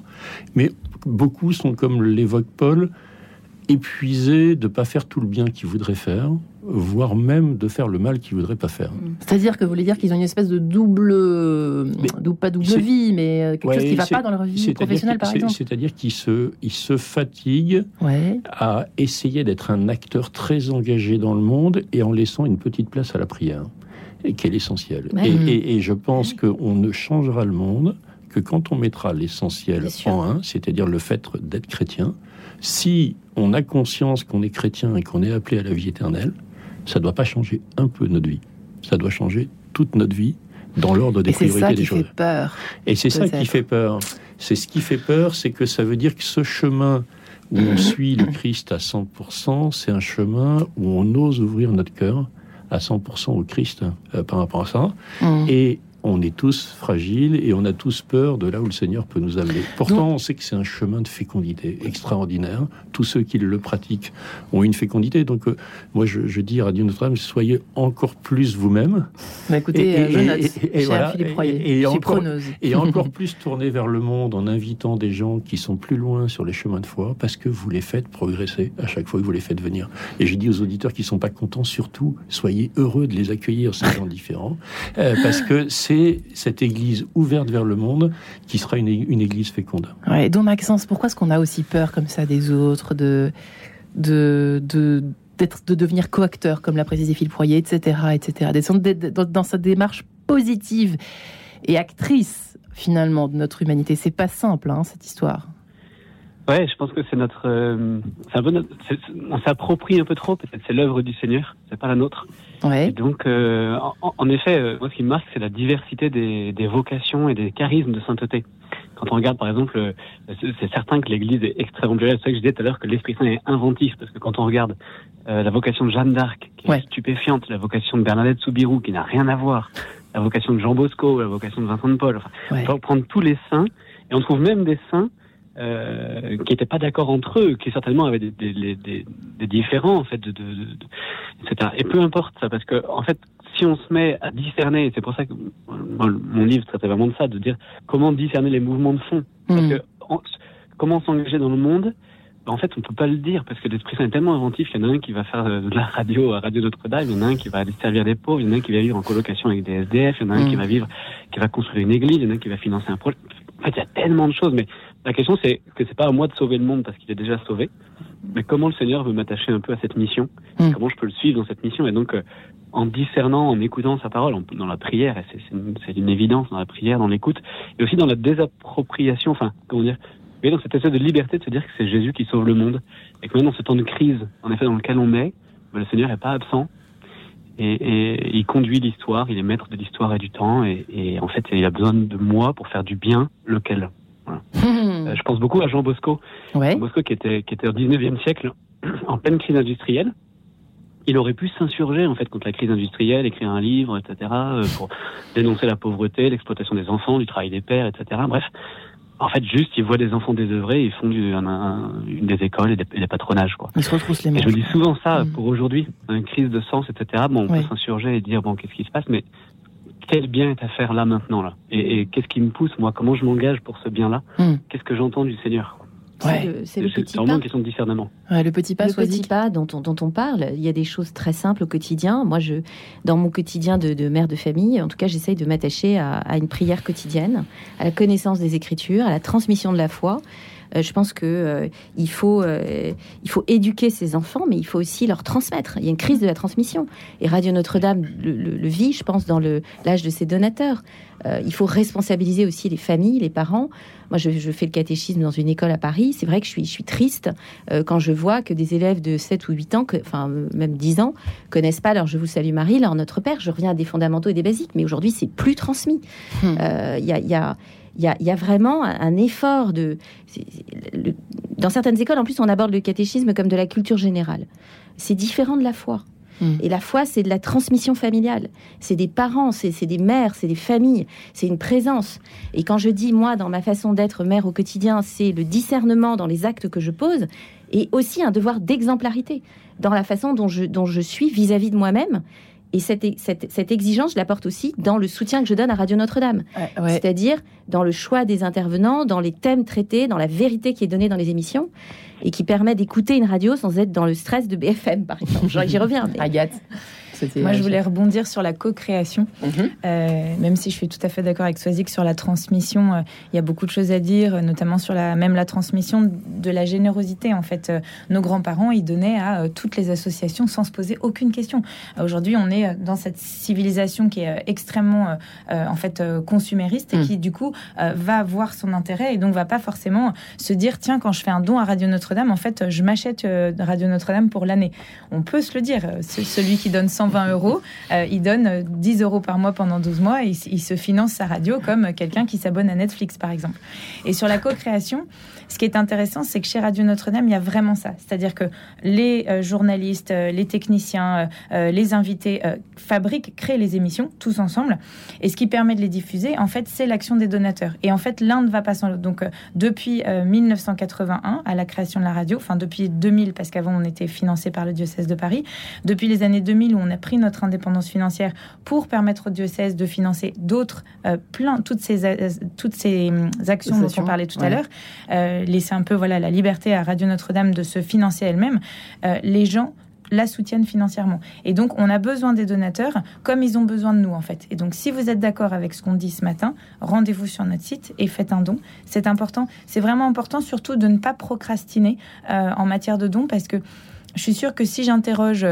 Mais beaucoup sont, comme l'évoque Paul, épuisés de pas faire tout le bien qu'ils voudraient faire, voire même de faire le mal qu'ils voudraient pas faire. C'est-à-dire que vous voulez dire qu'ils ont une espèce de double, dou- pas double vie, mais euh, quelque chose qui Ouais, va pas dans leur vie professionnelle, par exemple. C'est-à-dire qu'ils se, ils se fatiguent Ouais. à essayer d'être un acteur très engagé dans le monde et en laissant une petite place à la prière, et qui est l'essentiel. Ouais. Et, et- et je pense qu'on ne changera le monde que quand on mettra l'essentiel en un, c'est-à-dire le fait d'être chrétien. Si on a conscience qu'on est chrétien et qu'on est appelé à la vie éternelle, ça ne doit pas changer un peu notre vie. Ça doit changer toute notre vie dans l'ordre des Et c'est priorités ça des qui choses. fait peur. Et c'est ça qui fait peur. C'est ce qui fait peur, c'est que ça veut dire que ce chemin où on suit le Christ à 100%, c'est un chemin où on ose ouvrir notre cœur à 100% au Christ euh, par rapport à ça. Mm. Et on est tous fragiles et on a tous peur de là où le Seigneur peut nous amener. Pourtant, on sait que c'est un chemin de fécondité extraordinaire. Tous ceux qui le pratiquent ont une fécondité. Donc, euh, moi, je, je dis à Radio Notre-Dame, soyez encore plus vous-même. Bah, écoutez, euh, Royer. et- Je encore, preneuse. et encore plus tourner vers le monde en invitant des gens qui sont plus loin sur les chemins de foi parce que vous les faites progresser à chaque fois que vous les faites venir. Et j'ai dit aux auditeurs qui sont pas contents, surtout, soyez heureux de les accueillir, ces gens différents, euh, parce que c'est cette église ouverte vers le monde qui sera une, église féconde. Ouais, donc Maxence, pourquoi est-ce qu'on a aussi peur comme ça des autres, de de d'être de devenir coacteur comme l'a précisé Philippe Royer, etc., etc. D'être dans, dans sa démarche positive et actrice finalement de notre humanité. C'est pas simple, hein, cette histoire. Ouais, je pense que c'est notre, euh, un peu notre- on s'approprie un peu trop. Peut-être c'est l'œuvre du Seigneur, c'est pas la nôtre. Ouais. Et donc, euh, en, en effet, euh, moi, ce qui me marque, c'est la diversité des, des vocations et des charismes de sainteté. Quand on regarde, par exemple, c'est certain que l'Église est extrêmement plurielle. C'est ça que je disais tout à l'heure que l'Esprit Saint est inventif, parce que quand on regarde la vocation de Jeanne d'Arc, qui est stupéfiante, la vocation de Bernadette Soubirou, qui n'a rien à voir, la vocation de Jean Bosco, la vocation de Vincent de Paul, enfin, Ouais. on peut prendre tous les saints, et on trouve même des saints euh, qui n'étaient pas d'accord entre eux, qui certainement avaient des, des, des, des- différends en fait, de, de, de- etc. Et peu importe ça, parce que en fait, si on se met à discerner, et c'est pour ça que moi, mon livre traitait vraiment de ça, de dire comment discerner les mouvements de fond, parce Mm. que en- comment s'engager dans le monde. ben, En fait, on peut pas le dire parce que l'Esprit Saint est tellement inventif. Il y en a un qui va faire euh, de la radio à Radio Notre-Dame, il y en a un qui va aller servir des pauvres, il y en a un qui va vivre en colocation avec des SDF, il y en a un qui va vivre, qui va construire une église, il y en a un qui va financer un projet. En fait, il y a tellement de choses, mais la question c'est que c'est pas à moi de sauver le monde parce qu'il est déjà sauvé, mais comment le Seigneur veut m'attacher un peu à cette mission, Hmm. comment je peux le suivre dans cette mission, et donc euh, en discernant, en écoutant sa parole, en- dans la prière, et c'est- c'est une, c'est une évidence dans la prière, dans l'écoute, et aussi dans la désappropriation, enfin, comment dire, et dans cette espèce de liberté de se dire que c'est Jésus qui sauve le monde, et que même dans ce temps de crise, en effet, dans lequel on est, ben, le Seigneur n'est pas absent, et, et il conduit l'histoire, il est maître de l'histoire et du temps, et, et en fait, il a besoin de moi pour faire du bien, lequel voilà. Euh, Je pense beaucoup à Jean Bosco, Jean Bosco qui était, qui était au 19e siècle, en pleine crise industrielle. Il aurait pu s'insurger en fait contre la crise industrielle, écrire un livre, etc., euh, pour dénoncer la pauvreté, l'exploitation des enfants, du travail des pères, etc. Bref, en fait, juste, il voit des enfants désœuvrés, ils font du, un, un- une des écoles et des, patronages, quoi. Ils se retroussent les Et manches. je dis souvent ça pour aujourd'hui, une crise de sens, etc. Bon, on Ouais. peut s'insurger et dire bon, qu'est-ce qui se passe, mais quel bien est à faire là maintenant là Et, et qu'est-ce qui me pousse moi? Comment je m'engage pour ce bien-là? Hmm. Qu'est-ce que j'entends du Seigneur? C'est le- petit vraiment pas. une question de discernement. le petit pas, le petit pas dont on, dont on parle, il y a des choses très simples au quotidien. Moi, je, dans mon quotidien de, de mère de famille, en tout cas, j'essaye de m'attacher à, à une prière quotidienne, à la connaissance des Écritures, à la transmission de la foi. Euh, je pense que euh, il faut euh, il faut éduquer ses enfants, mais il faut aussi leur transmettre. Il y a une crise de la transmission. Et Radio Notre-Dame le, le- le vit, je pense, dans l'âge de ses donateurs. Euh, il faut responsabiliser aussi les familles, les parents. Moi, je, je fais le catéchisme dans une école à Paris. C'est vrai que je suis, je suis triste euh, quand je vois que des élèves de 7 ou 8 ans, que, enfin même 10 ans, connaissent pas leur Je vous salue Marie, leur Notre Père. Je reviens à des fondamentaux et des basiques, mais aujourd'hui, c'est plus transmis. Euh, y, a, il y, a, il y, a, il y a vraiment un, effort de... le- dans certaines écoles, en plus, on aborde le catéchisme comme de la culture générale. C'est différent de la foi. Et la foi, c'est de la transmission familiale. C'est des parents, c'est des mères, c'est des familles, c'est une présence. Et quand je dis, moi, dans ma façon d'être mère au quotidien, c'est le discernement dans les actes que je pose et aussi un devoir d'exemplarité dans la façon dont je, dont je suis vis-à-vis de moi-même. Et cette, cette, cette exigence, je la porte aussi dans le soutien que je donne à Radio Notre-Dame. C'est-à-dire dans le choix des intervenants, dans les thèmes traités, dans la vérité qui est donnée dans les émissions et qui permet d'écouter une radio sans être dans le stress de BFM, par exemple. J'y reviens. mais- Agathe. Moi, je voulais rebondir sur la co-création. Euh, même si je suis tout à fait d'accord avec Swazik sur la transmission, euh, il y a beaucoup de choses à dire, euh, notamment sur la, même la transmission de la générosité. En fait, euh, nos grands-parents, ils donnaient à euh, toutes les associations sans se poser aucune question. Euh, Aujourd'hui, on est euh, dans cette civilisation qui est euh, extrêmement, euh, euh, en fait, euh, consumériste et Mm. qui, du coup, euh, va avoir son intérêt et donc va pas forcément se dire, tiens, quand je fais un don à Radio Notre-Dame, en fait, je m'achète euh, Radio Notre-Dame pour l'année. On peut se le dire. euh, ce- celui qui donne 120 euros, euh, il donne euh, 10 euros par mois pendant 12 mois et il, se finance sa radio comme quelqu'un qui s'abonne à Netflix, par exemple. Et sur la co-création, ce qui est intéressant, c'est que chez Radio Notre-Dame, il y a vraiment ça. C'est-à-dire que les euh, journalistes, euh, les techniciens, euh, euh, les invités euh, fabriquent, créent les émissions tous ensemble. Et ce qui permet de les diffuser, en fait, c'est l'action des donateurs. Et en fait, l'un ne va pas sans l'autre. Donc, euh, depuis euh, 1981, à la création de la radio, enfin depuis 2000, parce qu'avant on était financé par le diocèse de Paris, depuis les années 2000 où on a pris notre indépendance financière pour permettre au diocèse de financer d'autres, euh, plein, toutes ces, euh, toutes ces hum, actions dont on parlait tout ouais. à l'heure, euh, laisser un peu voilà la liberté à Radio Notre-Dame de se financer elle-même, euh, les gens la soutiennent financièrement. Et donc, on a besoin des donateurs comme ils ont besoin de nous, en fait. Et donc, si vous êtes d'accord avec ce qu'on dit ce matin, rendez-vous sur notre site et faites un don. C'est important. C'est vraiment important, surtout, de ne pas procrastiner euh, en matière de dons, parce que je suis sûre que si j'interroge...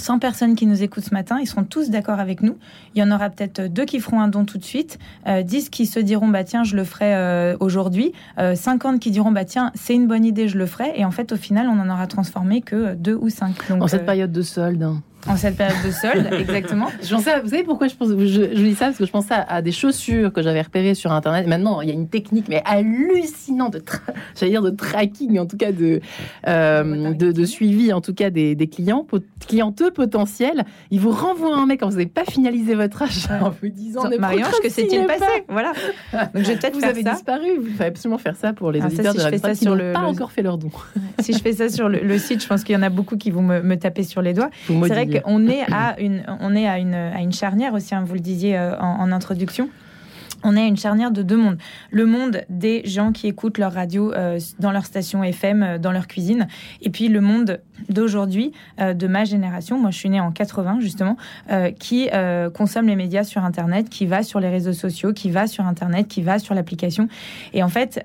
euh, 100 personnes qui nous écoutent ce matin, ils seront tous d'accord avec nous. Il y en aura peut-être deux qui feront un don tout de suite, euh, 10 qui se diront bah tiens je le ferai euh, aujourd'hui, euh, 50 qui diront bah tiens c'est une bonne idée je le ferai et en fait au final on en aura transformé que deux ou cinq. Donc, En cette euh, période de solde. hein. En cette période de solde exactement. Je pensais à- vous savez pourquoi je, pense, je, je dis ça? Parce que je pensais à, à des chaussures que j'avais repérées sur Internet. Maintenant, il y a une technique mais hallucinante, de j'allais dire de tracking, en tout cas de, euh, de, de suivi, en tout cas des, des clients, pot- clienteux potentiels. Ils vous renvoient un mec quand vous n'avez pas finalisé votre achat en vous disant ne Marie-Ange, que s'est-il passé? pas? Voilà. Donc je vais peut-être Vous faire avez ça. disparu. Il faut absolument faire ça pour les Ah, ça, auditeurs si de la ça qui n'ont le- pas encore fait leur don. si je fais ça sur le, le site, je pense qu'il y en a beaucoup qui vont me, me taper sur les doigts. Vous C'est vrai qu'on est à une, on est à une, à une charnière aussi. hein, vous le disiez euh, en, en introduction. on est à une charnière de deux mondes. Le monde des gens qui écoutent leur radio euh, dans leur station FM, euh, dans leur cuisine, et puis le monde d'aujourd'hui, euh, de ma génération, moi je suis née en 80 justement, euh, qui euh, consomme les médias sur Internet, qui va sur les réseaux sociaux, qui va sur Internet, qui va sur l'application. Et en fait,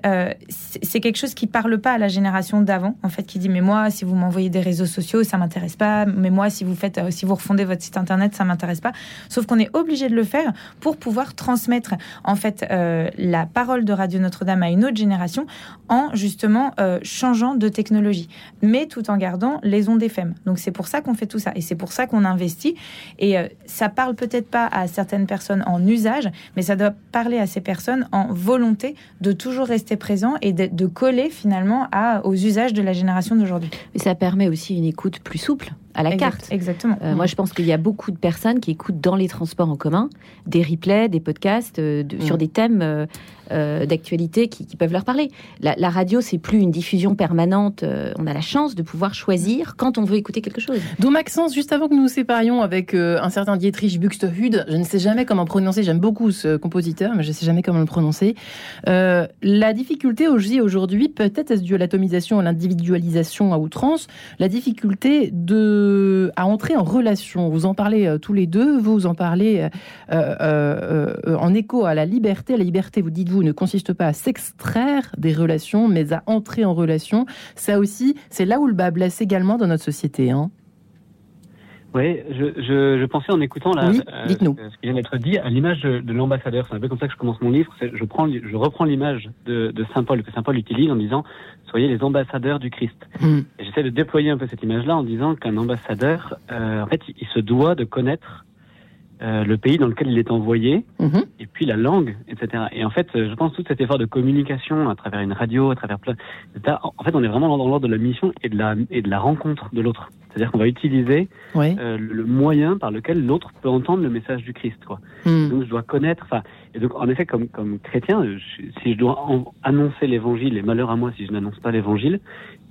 c'est quelque chose qui parle pas à la génération d'avant, en fait, qui dit mais moi, si vous m'envoyez des réseaux sociaux, ça m'intéresse pas. Mais moi, si vous faites, si vous refondez votre site Internet, ça m'intéresse pas. Sauf qu'on est obligé de le faire pour pouvoir transmettre en fait la parole de Radio Notre-Dame à une autre génération en justement changeant de technologie, mais tout en gardant les ondes FM. Donc c'est pour ça qu'on fait tout ça et c'est pour ça qu'on investit. Et euh, ça parle peut-être pas à certaines personnes en usage, mais ça doit parler à ces personnes en volonté de toujours rester présent et de, coller finalement à, aux usages de la génération d'aujourd'hui. Et ça permet aussi une écoute plus souple à la Exact- carte. Exactement. Euh, Moi, je pense qu'il y a beaucoup de personnes qui écoutent dans les transports en commun des replays, des podcasts euh, de- sur Mm. des thèmes euh, euh, d'actualité qui, qui peuvent leur parler. La, la radio, c'est plus une diffusion permanente. euh, on a la chance de pouvoir choisir quand on veut écouter quelque chose. Donc Maxence, juste avant que nous nous séparions avec euh, un certain Dietrich Buxtehude, je ne sais jamais comment prononcer, j'aime beaucoup ce compositeur, mais je ne sais jamais comment le prononcer. La difficulté aujourd'hui, peut-être est-ce dû à l'atomisation, à l'individualisation à outrance, la difficulté de à entrer en relation. Vous en parlez euh, tous les deux, vous en parlez euh, euh, euh, en écho à la liberté. La liberté, vous dites-vous, ne consiste pas à s'extraire des relations, mais à entrer en relation. Ça aussi, c'est là où le bas blesse également dans notre société. Hein. Oui, je, je, je pensais en écoutant Oui, euh, ce qui vient d'être dit à l'image de, de l'ambassadeur. C'est un peu comme ça que je commence mon livre. Je, prends, je reprends l'image de, de Saint Paul que Saint Paul utilise en disant soyez les ambassadeurs du Christ. Mm. Et j'essaie de déployer un peu cette image-là en disant qu'un ambassadeur, euh, en fait, il, il se doit de connaître euh, le pays dans lequel il est envoyé, Mhm. et puis la langue, etc. Et en fait, euh, je pense tout cet effort de communication à travers une radio, à travers plein, etc. En fait, on est vraiment dans l'ordre de la mission et de la et de la rencontre de l'autre. C'est-à-dire qu'on va utiliser euh, le moyen par lequel l'autre peut entendre le message du Christ. Quoi. Mm. Donc je dois connaître. Enfin, et donc en effet, comme comme chrétien, je- si je dois en- annoncer l'Évangile, et malheur à moi si je n'annonce pas l'Évangile,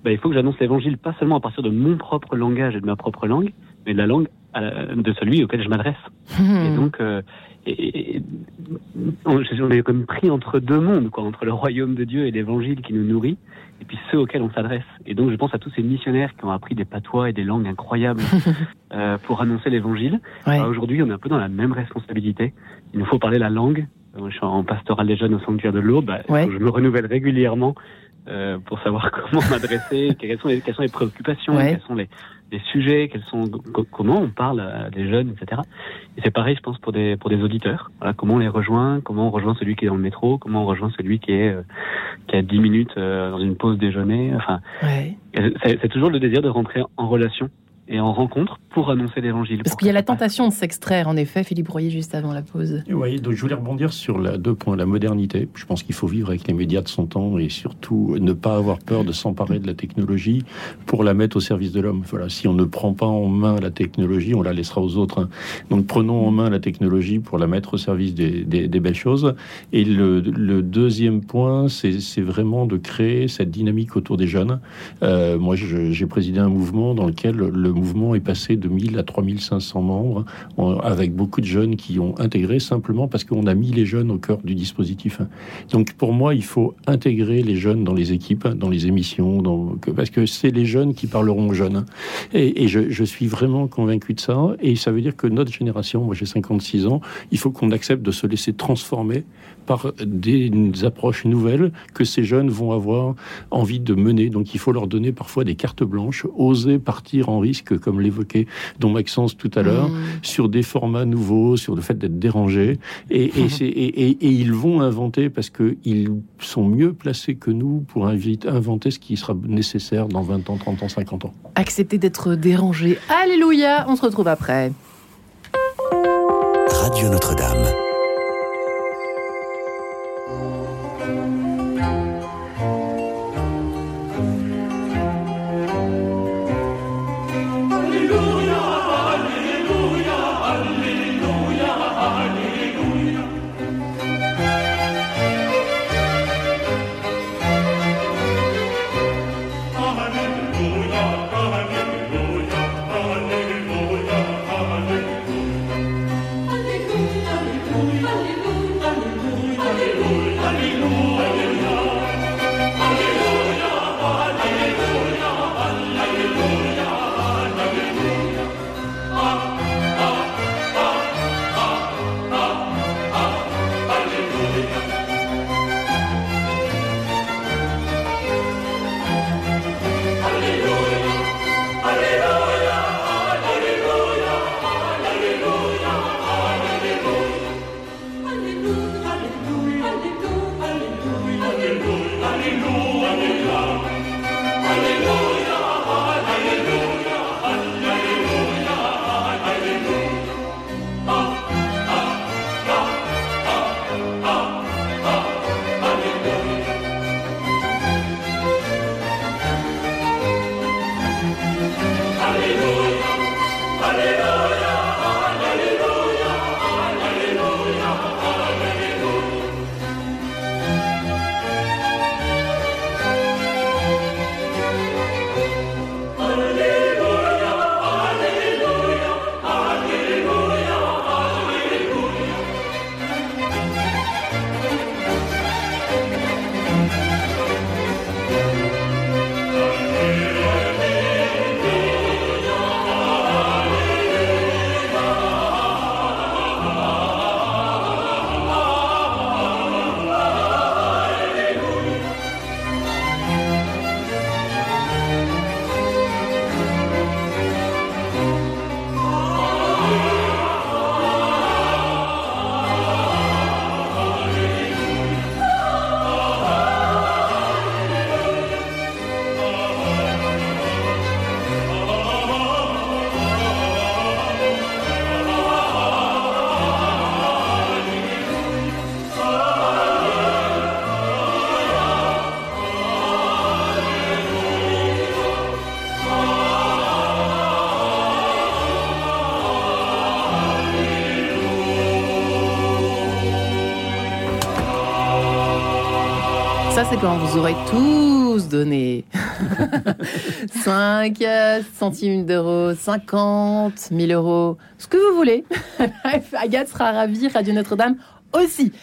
ben, il faut que j'annonce l'Évangile pas seulement à partir de mon propre langage et de ma propre langue, mais de la langue de celui auquel je m'adresse. Hmm. Et donc, euh, et, et- et- on, on est comme pris entre deux mondes, quoi, entre le royaume de Dieu et l'Évangile qui nous nourrit, et puis ceux auxquels on s'adresse. Et donc, je pense à tous ces missionnaires qui ont appris des patois et des langues incroyables euh, pour annoncer l'Évangile. Ouais. Alors, Aujourd'hui, on est un peu dans la même responsabilité. Il nous faut parler la langue. Euh, Je suis en pastoral des jeunes au sanctuaire de Lourdes. Bah, Ouais. je me renouvelle régulièrement euh, pour savoir comment m'adresser, quelles sont les, quelles sont les préoccupations, Ouais. quels sont les, les sujets, quels sont, co- comment on parle à des jeunes, etc. Et c'est pareil, je pense, pour des, pour des auditeurs. Voilà, comment on les rejoint, comment on rejoint celui qui est dans le métro, comment on rejoint celui qui est, euh, qui a 10 minutes euh, dans une pause déjeuner. Enfin, Ouais. c'est toujours le désir de rentrer en relation et en rencontre pour annoncer l'évangile. Parce qu'il y a la tentation de s'extraire, en effet, Philippe Royer, juste avant la pause. Oui, donc je voulais rebondir sur la, deux points. La modernité. Je pense qu'il faut vivre avec les médias de son temps et surtout ne pas avoir peur de s'emparer de la technologie pour la mettre au service de l'homme. Voilà, si on ne prend pas en main la technologie, on la laissera aux autres. hein. Donc prenons en main la technologie pour la mettre au service des, des- des belles choses. Et le, le deuxième point, c'est vraiment de créer cette dynamique autour des jeunes. Euh, moi, je- j'ai présidé un mouvement dans lequel le mouvement est passé de 1000 à 3500 membres, avec beaucoup de jeunes qui ont intégré simplement parce qu'on a mis les jeunes au cœur du dispositif. Donc pour moi, il faut intégrer les jeunes dans les équipes, dans les émissions, parce que c'est les jeunes qui parleront aux jeunes. Et, je suis vraiment convaincu de ça. Et ça veut dire que notre génération, moi j'ai 56 ans, il faut qu'on accepte de se laisser transformer par des approches nouvelles que ces jeunes vont avoir envie de mener. Donc il faut leur donner parfois des cartes blanches, oser partir en risque, comme l'évoquait Don Maxence tout à l'heure, sur des formats nouveaux, sur le fait d'être dérangé. Et, et, c'est- et- et- et ils vont inventer parce qu'ils sont mieux placés que nous pour inviter- inventer ce qui sera nécessaire dans 20 ans, 30 ans, 50 ans. Accepter d'être dérangé. Alléluia, on se retrouve après. Radio Notre-Dame. Quand vous aurez tous donné 5 centimes d'euros, 50 000 euros, ce que vous voulez. Agathe sera ravie, Radio Notre-Dame aussi.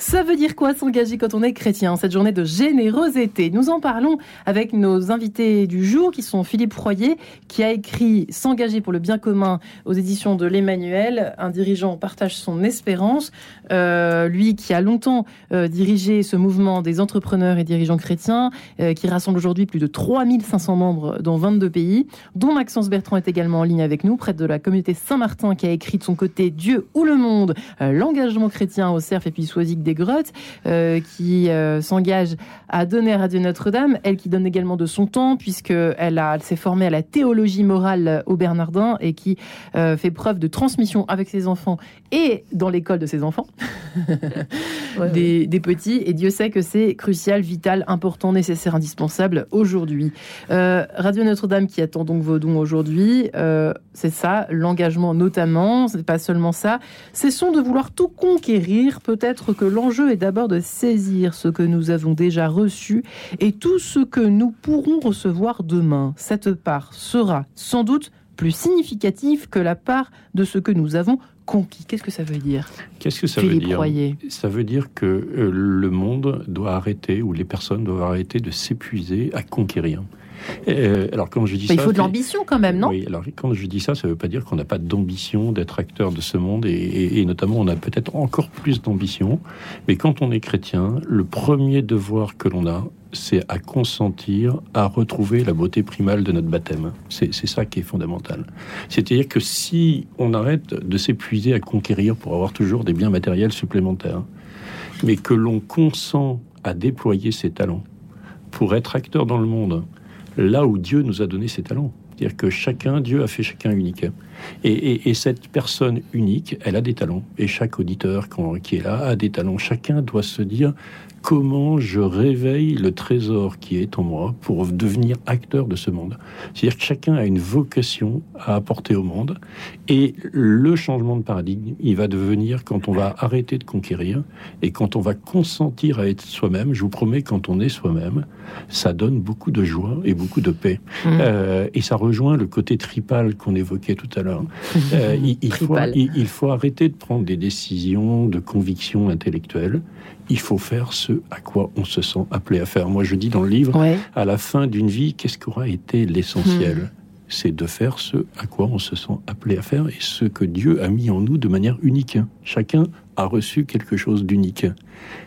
Ça veut dire quoi s'engager quand on est chrétien Cette journée de générosité? Nous en parlons avec nos invités du jour qui sont Philippe Royer qui a écrit S'engager pour le bien commun aux éditions de l'Emmanuel. Un dirigeant partage son espérance. Euh, lui qui a longtemps euh, dirigé ce mouvement des entrepreneurs et dirigeants chrétiens euh, qui rassemble aujourd'hui plus de 3500 membres dans 22 pays, dont Maxence Bertrand est également en ligne avec nous, près de la communauté Saint-Martin qui a écrit de son côté Dieu ou le monde, l'engagement chrétien au CERF et puis Soisic des Grottes, euh, qui euh, s'engage à donner à Radio Notre-Dame, elle qui donne également de son temps, puisqu'elle elle s'est formée à la théologie morale au Bernardin et qui euh, fait preuve de transmission avec ses enfants et dans l'école de ses enfants, des, des, petits. Et Dieu sait que c'est crucial, vital, important, nécessaire, indispensable aujourd'hui. Radio Notre-Dame qui attend donc vos dons aujourd'hui, c'est ça, l'engagement notamment, c'est pas seulement ça, cessons de vouloir tout conquérir, peut-être que l'enjeu est d'abord de saisir ce que nous avons déjà reçu et tout ce que nous pourrons recevoir demain. Cette part sera sans doute plus significative que la part de ce que nous avons conquis. Qu'est-ce que ça veut dire? Qu'est-ce que ça veut dire? Ça veut dire que euh, le monde doit arrêter, ou les personnes doivent arrêter de s'épuiser à conquérir. Euh, alors quand je dis ça, il faut de l'ambition quand même, non Oui. Alors quand je dis ça, ça ne veut pas dire qu'on n'a pas d'ambition d'être acteur de ce monde, et, notamment on a peut-être encore plus d'ambition. Mais quand on est chrétien, le premier devoir que l'on a, c'est à consentir à retrouver la beauté primale de notre baptême. C'est ça qui est fondamental. C'est-à-dire que si on arrête de s'épuiser à conquérir pour avoir toujours des biens matériels supplémentaires, mais que l'on consent à déployer ses talents pour être acteur dans le monde, là où Dieu nous a donné ses talents. C'est-à-dire que chacun, Dieu a fait chacun unique. Et, cette personne unique, elle a des talents. Et chaque auditeur qui est là a des talents. Chacun doit se dire comment je réveille le trésor qui est en moi pour devenir acteur de ce monde. C'est-à-dire que chacun a une vocation à apporter au monde et le changement de paradigme, il va devenir quand on va arrêter de conquérir et quand on va consentir à être soi-même. Je vous promets, quand on est soi-même, ça donne beaucoup de joie et beaucoup de paix. Mmh. Euh, et ça rejoint le côté tripal qu'on évoquait tout à l'heure. Euh, il, faut, il faut arrêter de prendre des décisions de conviction intellectuelle il faut faire ce à quoi on se sent appelé à faire. Moi, je dis dans le livre, à la fin d'une vie, qu'est-ce qu'aura été l'essentiel hmm. C'est de faire ce à quoi on se sent appelé à faire et ce que Dieu a mis en nous de manière unique. Chacun a reçu quelque chose d'unique.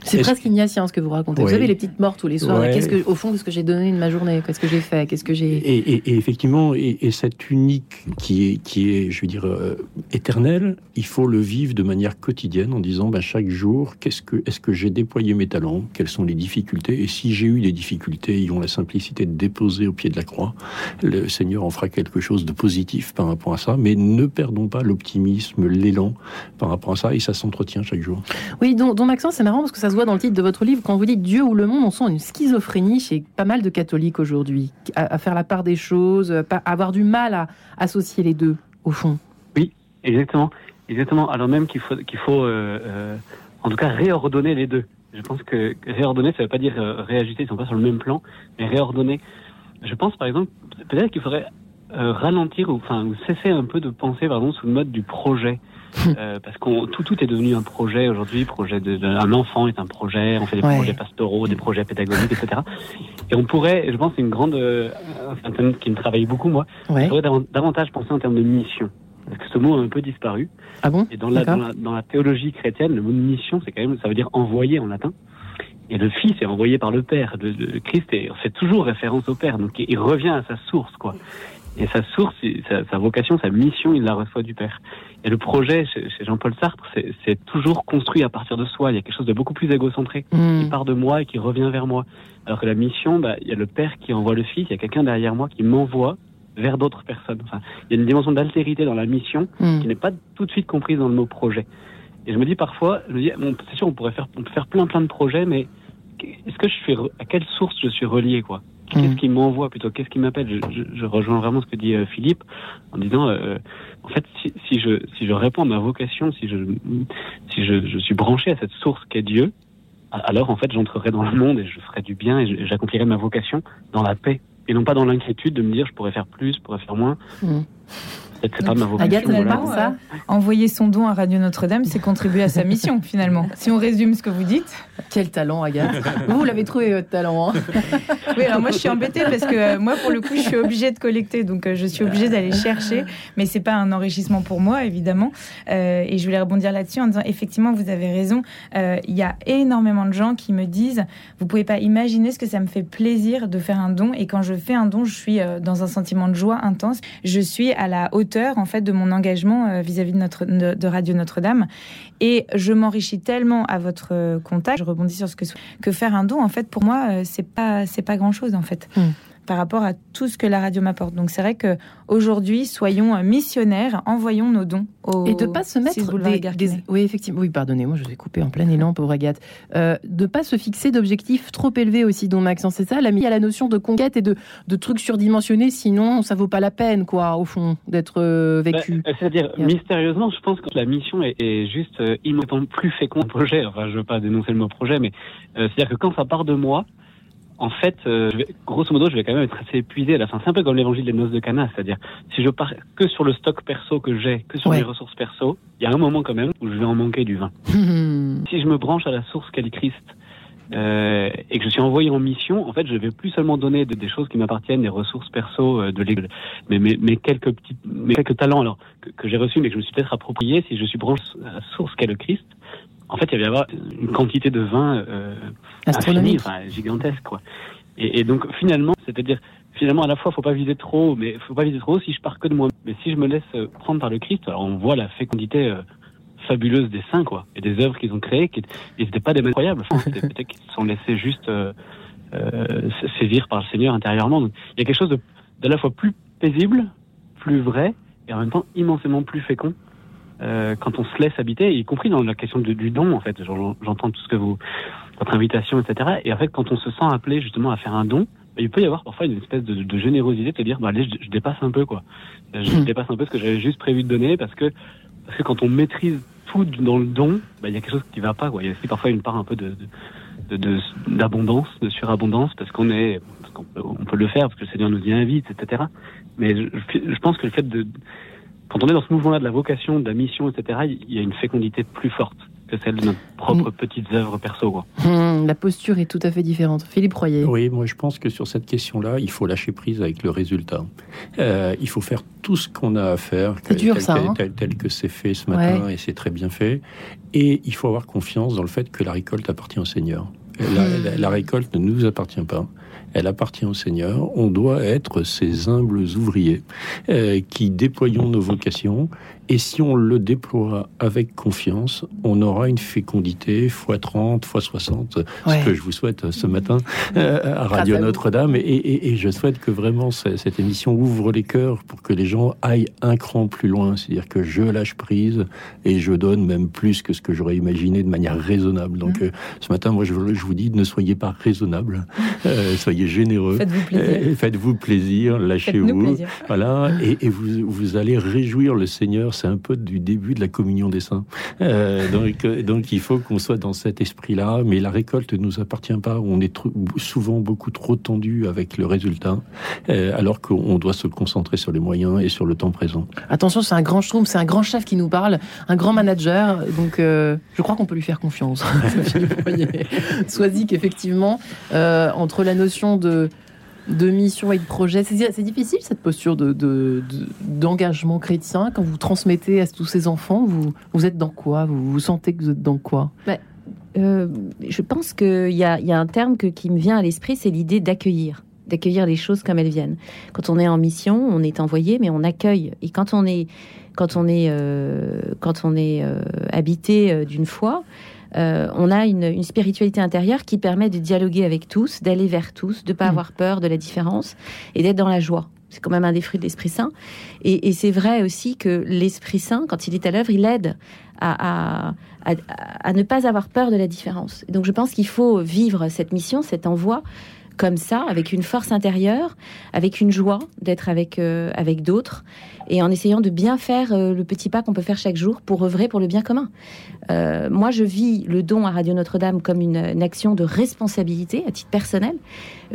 C'est presque ignatien ce que vous racontez. Vous savez, les petites morts tous les soirs. Qu'est-ce que, au fond, qu'est-ce que j'ai donné de ma journée? Qu'est-ce que j'ai fait? Qu'est-ce que j'ai et, effectivement, et, cette unique qui est, qui est, je veux dire, euh, éternelle, il faut le vivre de manière quotidienne en disant, ben, chaque jour, qu'est-ce que, est-ce que j'ai déployé mes talents? Quelles sont les difficultés? Et si j'ai eu des difficultés, ils ont la simplicité de déposer au pied de la croix. Le Seigneur en fera quelque chose de positif par rapport à ça. Mais ne perdons pas l'optimisme, l'élan par rapport à ça, et ça s'entretient chaque jour. Oui, donc, donc Maxence, c'est marrant parce que ça se voit dans le titre de votre livre. Quand vous dites Dieu ou le monde, on sent une schizophrénie chez pas mal de catholiques aujourd'hui, à, faire la part des choses, à avoir du mal à associer les deux, au fond. Oui, exactement. Exactement. Alors même qu'il faut, qu'il faut euh, euh, en tout cas, réordonner les deux. Je pense que réordonner, ça ne veut pas dire euh, réajuster, ils sont pas sur le même plan, mais réordonner. Je pense, par exemple, peut-être qu'il faudrait ralentir ou, cesser un peu de penser, par exemple, sous le mode du projet. Euh, parce qu'on tout tout est devenu un projet aujourd'hui. Projet de, un enfant est un projet. On fait des projets pastoraux, des projets pédagogiques, etc. Et on pourrait, je pense, c'est une grande, euh, un thème qui me travaille beaucoup moi. On pourrait davantage penser en termes de mission. Parce que ce mot a un peu disparu. Ah bon? Et dans la, dans la, théologie chrétienne, le mot mission, c'est quand même, ça veut dire envoyer en latin. Et le Fils est envoyé par le Père. Le, Christ est, fait toujours référence au Père. Donc il revient à sa source, quoi. Et sa source, sa, sa, vocation, sa mission, il la reçoit du Père. Et le projet chez, Jean-Paul Sartre, c'est toujours construit à partir de soi. Il y a quelque chose de beaucoup plus égocentré mmh. qui part de moi et qui revient vers moi. Alors que la mission, bah, il y a le Père qui envoie le Fils, il y a quelqu'un derrière moi qui m'envoie vers d'autres personnes. Enfin, il y a une dimension d'altérité dans la mission mmh. qui n'est pas tout de suite comprise dans le mot projet. Et je me dis parfois, je me dis, bon, c'est sûr, on pourrait faire, on peut faire plein plein de projets, mais est-ce que je suis à quelle source je suis relié, quoi? Qu'est-ce mmh. qui m'envoie plutôt? Qu'est-ce qui m'appelle? Je, je, rejoins vraiment ce que dit euh, Philippe en disant, euh, en fait, si, si, je si je réponds à ma vocation, si je si je, je suis branché à cette source qu'est Dieu, alors en fait j'entrerai dans le monde et je ferai du bien et j'accomplirai ma vocation dans la paix et non pas dans l'inquiétude de me dire je pourrais faire plus, je pourrais faire moins. Mm. Peut-être c'est pas ma vocation. Agathe, voilà. finalement, ça, envoyer son don à Radio Notre-Dame, c'est contribuer à sa mission, finalement. Si on résume ce que vous dites. Quel talent, Agathe. vous, vous l'avez trouvé, votre talent. hein. Oui, alors moi, je suis embêtée parce que euh, moi, pour le coup, je suis obligée de collecter. Donc, euh, je suis obligée d'aller chercher. Mais c'est pas un enrichissement pour moi, évidemment. Euh, et je voulais rebondir là-dessus en disant, effectivement, vous avez raison. Euh, Il y a énormément de gens qui me disent, vous pouvez pas imaginer ce que ça me fait plaisir de faire un don. Et quand je fais un don, je suis dans un sentiment de joie intense. Je suis à la hauteur, en fait, de mon engagement euh, vis-à-vis de, notre, Radio Notre-Dame. Et je m'enrichis tellement à votre euh, contact. Je rebondis sur ce que que faire un don, en fait, pour moi, euh, c'est pas c'est pas grand chose, en fait. Par rapport à tout ce que la radio m'apporte. Donc c'est vrai que aujourd'hui, soyons euh, missionnaires, envoyons nos dons au Et de pas se mettre des, des- oui effectivement oui pardonnez-moi je vous ai coupé en plein élan pauvre Agathe euh, de pas se fixer d'objectifs trop élevés aussi dont Maxence c'est ça la mis à la notion de conquête et de, de trucs surdimensionnés sinon ça vaut pas la peine quoi au fond d'être euh, vécu Bah, C'est-à-dire, mystérieusement, je pense que la mission est, est juste euh, immensément plus le projet. Enfin, je veux pas dénoncer le mot projet, mais euh, c'est-à-dire que quand ça part de moi, en fait, euh, je vais- grosso modo, je vais quand même être assez épuisé à la fin. C'est un peu comme l'évangile des noces de Cana, c'est-à-dire, si je pars que sur le stock perso que j'ai, que sur Ouais. mes ressources perso, il y a un moment quand même où je vais en manquer du vin. si je me branche à la source qu'est le Christ, euh, et que je suis envoyé en mission, en fait, je vais plus seulement donner de- des choses qui m'appartiennent, des ressources perso euh, de l'Église, mais, mais, mais quelques petits, mais quelques talents alors que, que j'ai reçus, mais que je me suis peut-être approprié. Si je suis branché à la source qu'est le Christ, en fait, il y avoir une quantité de vin euh, Astronomique. infinie, enfin, gigantesque, quoi. Et, et donc, finalement, c'est-à-dire, finalement, à la fois, faut pas viser trop, mais faut pas viser trop si je pars que de moi. Mais si je me laisse euh, prendre par le Christ, alors on voit la fécondité euh, fabuleuse des saints, quoi, et des œuvres qu'ils ont créées, qui n'étaient pas des mêmes incroyables. Enfin, c'était peut-être qu'ils se sont laissés juste euh, euh, sa- saisir par le Seigneur intérieurement. Donc, il y a quelque chose de, d'à la fois plus paisible, plus vrai, et en même temps immensément plus fécond. Euh, quand on se laisse habiter, y compris dans la question de- du don, en fait, J'en- j'entends tout ce que vous, votre invitation, etc. Et en fait, quand on se sent appelé justement à faire un don, bah, il peut y avoir parfois une espèce de, de générosité, de se dire, bah, allez, je, je dépasse un peu, quoi. Je dépasse un peu ce que j'avais juste prévu de donner, parce que, parce que quand on maîtrise tout dans le don, bah, il y a quelque chose qui va pas, quoi. Il y a aussi parfois une part un peu de, de, de- d'abondance, de, surabondance, parce qu'on est, parce peut, on peut le faire, parce que le Seigneur nous y invite, etc. Mais je, je pense que le fait de, quand on est dans ce mouvement-là de la vocation, de la mission, etc., il y a une fécondité plus forte que celle de notre propre petites œuvres perso, quoi. Hum, la posture est tout à fait différente Philippe Royer Oui, moi je pense que sur cette question-là, il faut lâcher prise avec le résultat. Euh, il faut faire tout ce qu'on a à faire, C'est dur, tel, ça, tel- hein tel- tel que c'est fait ce matin, Ouais. et c'est très bien fait. Et il faut avoir confiance dans le fait que la récolte appartient au Seigneur. La, Hmm. la- la récolte ne nous appartient pas. Elle appartient au Seigneur. On doit être ces humbles ouvriers euh, qui déployons nos vocations. Et si on le déploie avec confiance, on aura une fécondité x 30, x 60, Ouais. ce que je vous souhaite ce matin euh, à Radio. Notre-Dame. Et, et- et je souhaite que vraiment ce- cette émission ouvre les cœurs pour que les gens aillent un cran plus loin. C'est-à-dire que je lâche prise et je donne même plus que ce que j'aurais imaginé de manière raisonnable. Donc Mmh. euh, ce matin, moi, je, je vous dis, ne soyez pas raisonnable, euh, soyez généreux. Faites-vous plaisir. Euh, Faites-vous plaisir, lâchez-vous. plaisir. Voilà, et, et vous, vous allez réjouir le Seigneur. C'est un peu du début de la communion des saints. Euh, donc, euh, donc, il faut qu'on soit dans cet esprit-là. Mais la récolte ne nous appartient pas. On est souvent beaucoup trop tendu avec le résultat, euh, alors qu'on doit se concentrer sur les moyens et sur le temps présent. Attention, c'est un grand schtroumpf, c'est un grand chef qui nous parle, un grand manager. Donc, je crois qu'on peut lui faire confiance. Sois-y qu'effectivement, entre la notion de de mission et de projet, c'est difficile cette posture de de- d'engagement chrétien quand vous transmettez à tous ces enfants. Vous vous êtes dans quoi? Vous, sentez que vous êtes dans quoi? Bah, euh, je pense qu'il y y a un terme que- qui me vient à l'esprit, c'est l'idée d'accueillir, d'accueillir les choses comme elles viennent. Quand on est en mission, on est envoyé, mais on accueille. Et quand on est, quand on est, euh, quand on est euh, habité d'une foi, euh, on a une, une spiritualité intérieure qui permet de dialoguer avec tous, d'aller vers tous, de pas avoir peur de la différence et d'être dans la joie. C'est quand même un des fruits de l'Esprit Saint. Et, et c'est vrai aussi que l'Esprit Saint, quand il est à l'œuvre, il aide à, à, à- à ne pas avoir peur de la différence. Donc je pense qu'il faut vivre cette mission, cet envoi, comme ça, avec une force intérieure, avec une joie d'être avec, euh, avec d'autres, et en essayant de bien faire euh, le petit pas qu'on peut faire chaque jour pour œuvrer pour le bien commun. Euh, moi, je vis le don à Radio Notre-Dame comme une, une action de responsabilité à titre personnel.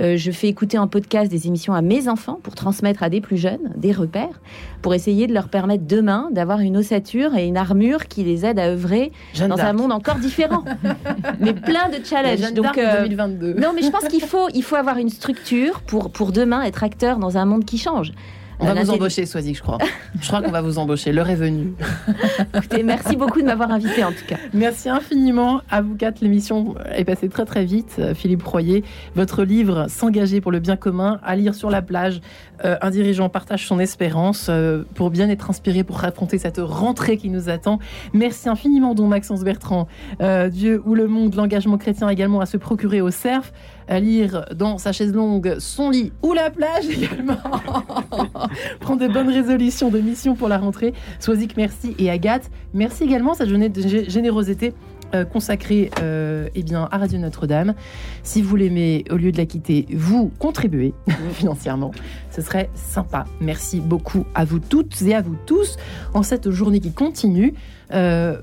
Je fais écouter en podcast des émissions à mes enfants pour transmettre à des plus jeunes des repères, pour essayer de leur permettre demain d'avoir une ossature et une armure qui les aide à œuvrer Jeanne dans un monde encore différent, mais plein de challenges. Donc, d'Arc euh, 2022. non, mais je pense qu'il faut, il faut avoir une structure pour, pour demain être acteur dans un monde qui change. On va Euh, vous embaucher, Soisy, je crois. Je crois qu'on va vous embaucher. L'heure est venue. Écoutez, merci beaucoup de m'avoir invité en tout cas. Merci infiniment à vous quatre. L'émission est passée très très vite. Euh, Philippe Royer, votre livre S'engager pour le bien commun, à lire sur la plage. Euh, un dirigeant partage son espérance euh, pour bien être inspiré pour affronter cette rentrée qui nous attend. Merci infiniment, don Maxence Bertrand. Euh, Dieu ou le monde, l'engagement chrétien également à se procurer au cerf, à lire dans sa chaise longue son lit ou la plage également. Prendre de bonnes résolutions de mission pour la rentrée. Soisic, merci. Et Agathe, merci également cette journée de gé- générosité euh, consacrée euh, eh bien, à Radio Notre-Dame. Si vous l'aimez, au lieu de la quitter, vous contribuez financièrement. Ce serait sympa. Merci beaucoup à vous toutes et à vous tous en cette journée qui continue. Euh,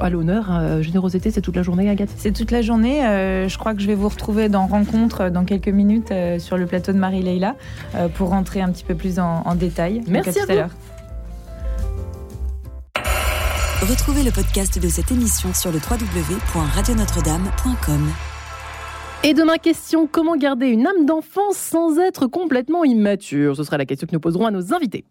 à l'honneur, euh, générosité, c'est toute la journée, Agathe? C'est toute la journée. je crois que je vais vous retrouver dans Rencontre dans quelques minutes sur le plateau de Marie-Leila pour rentrer un petit peu plus en, en détail. Donc, Merci à à tout à l'heure. Retrouvez le podcast de cette émission sur le www.radionotre-dame.com. Et demain, question comment garder une âme d'enfant sans être complètement immature? Ce sera la question que nous poserons à nos invités.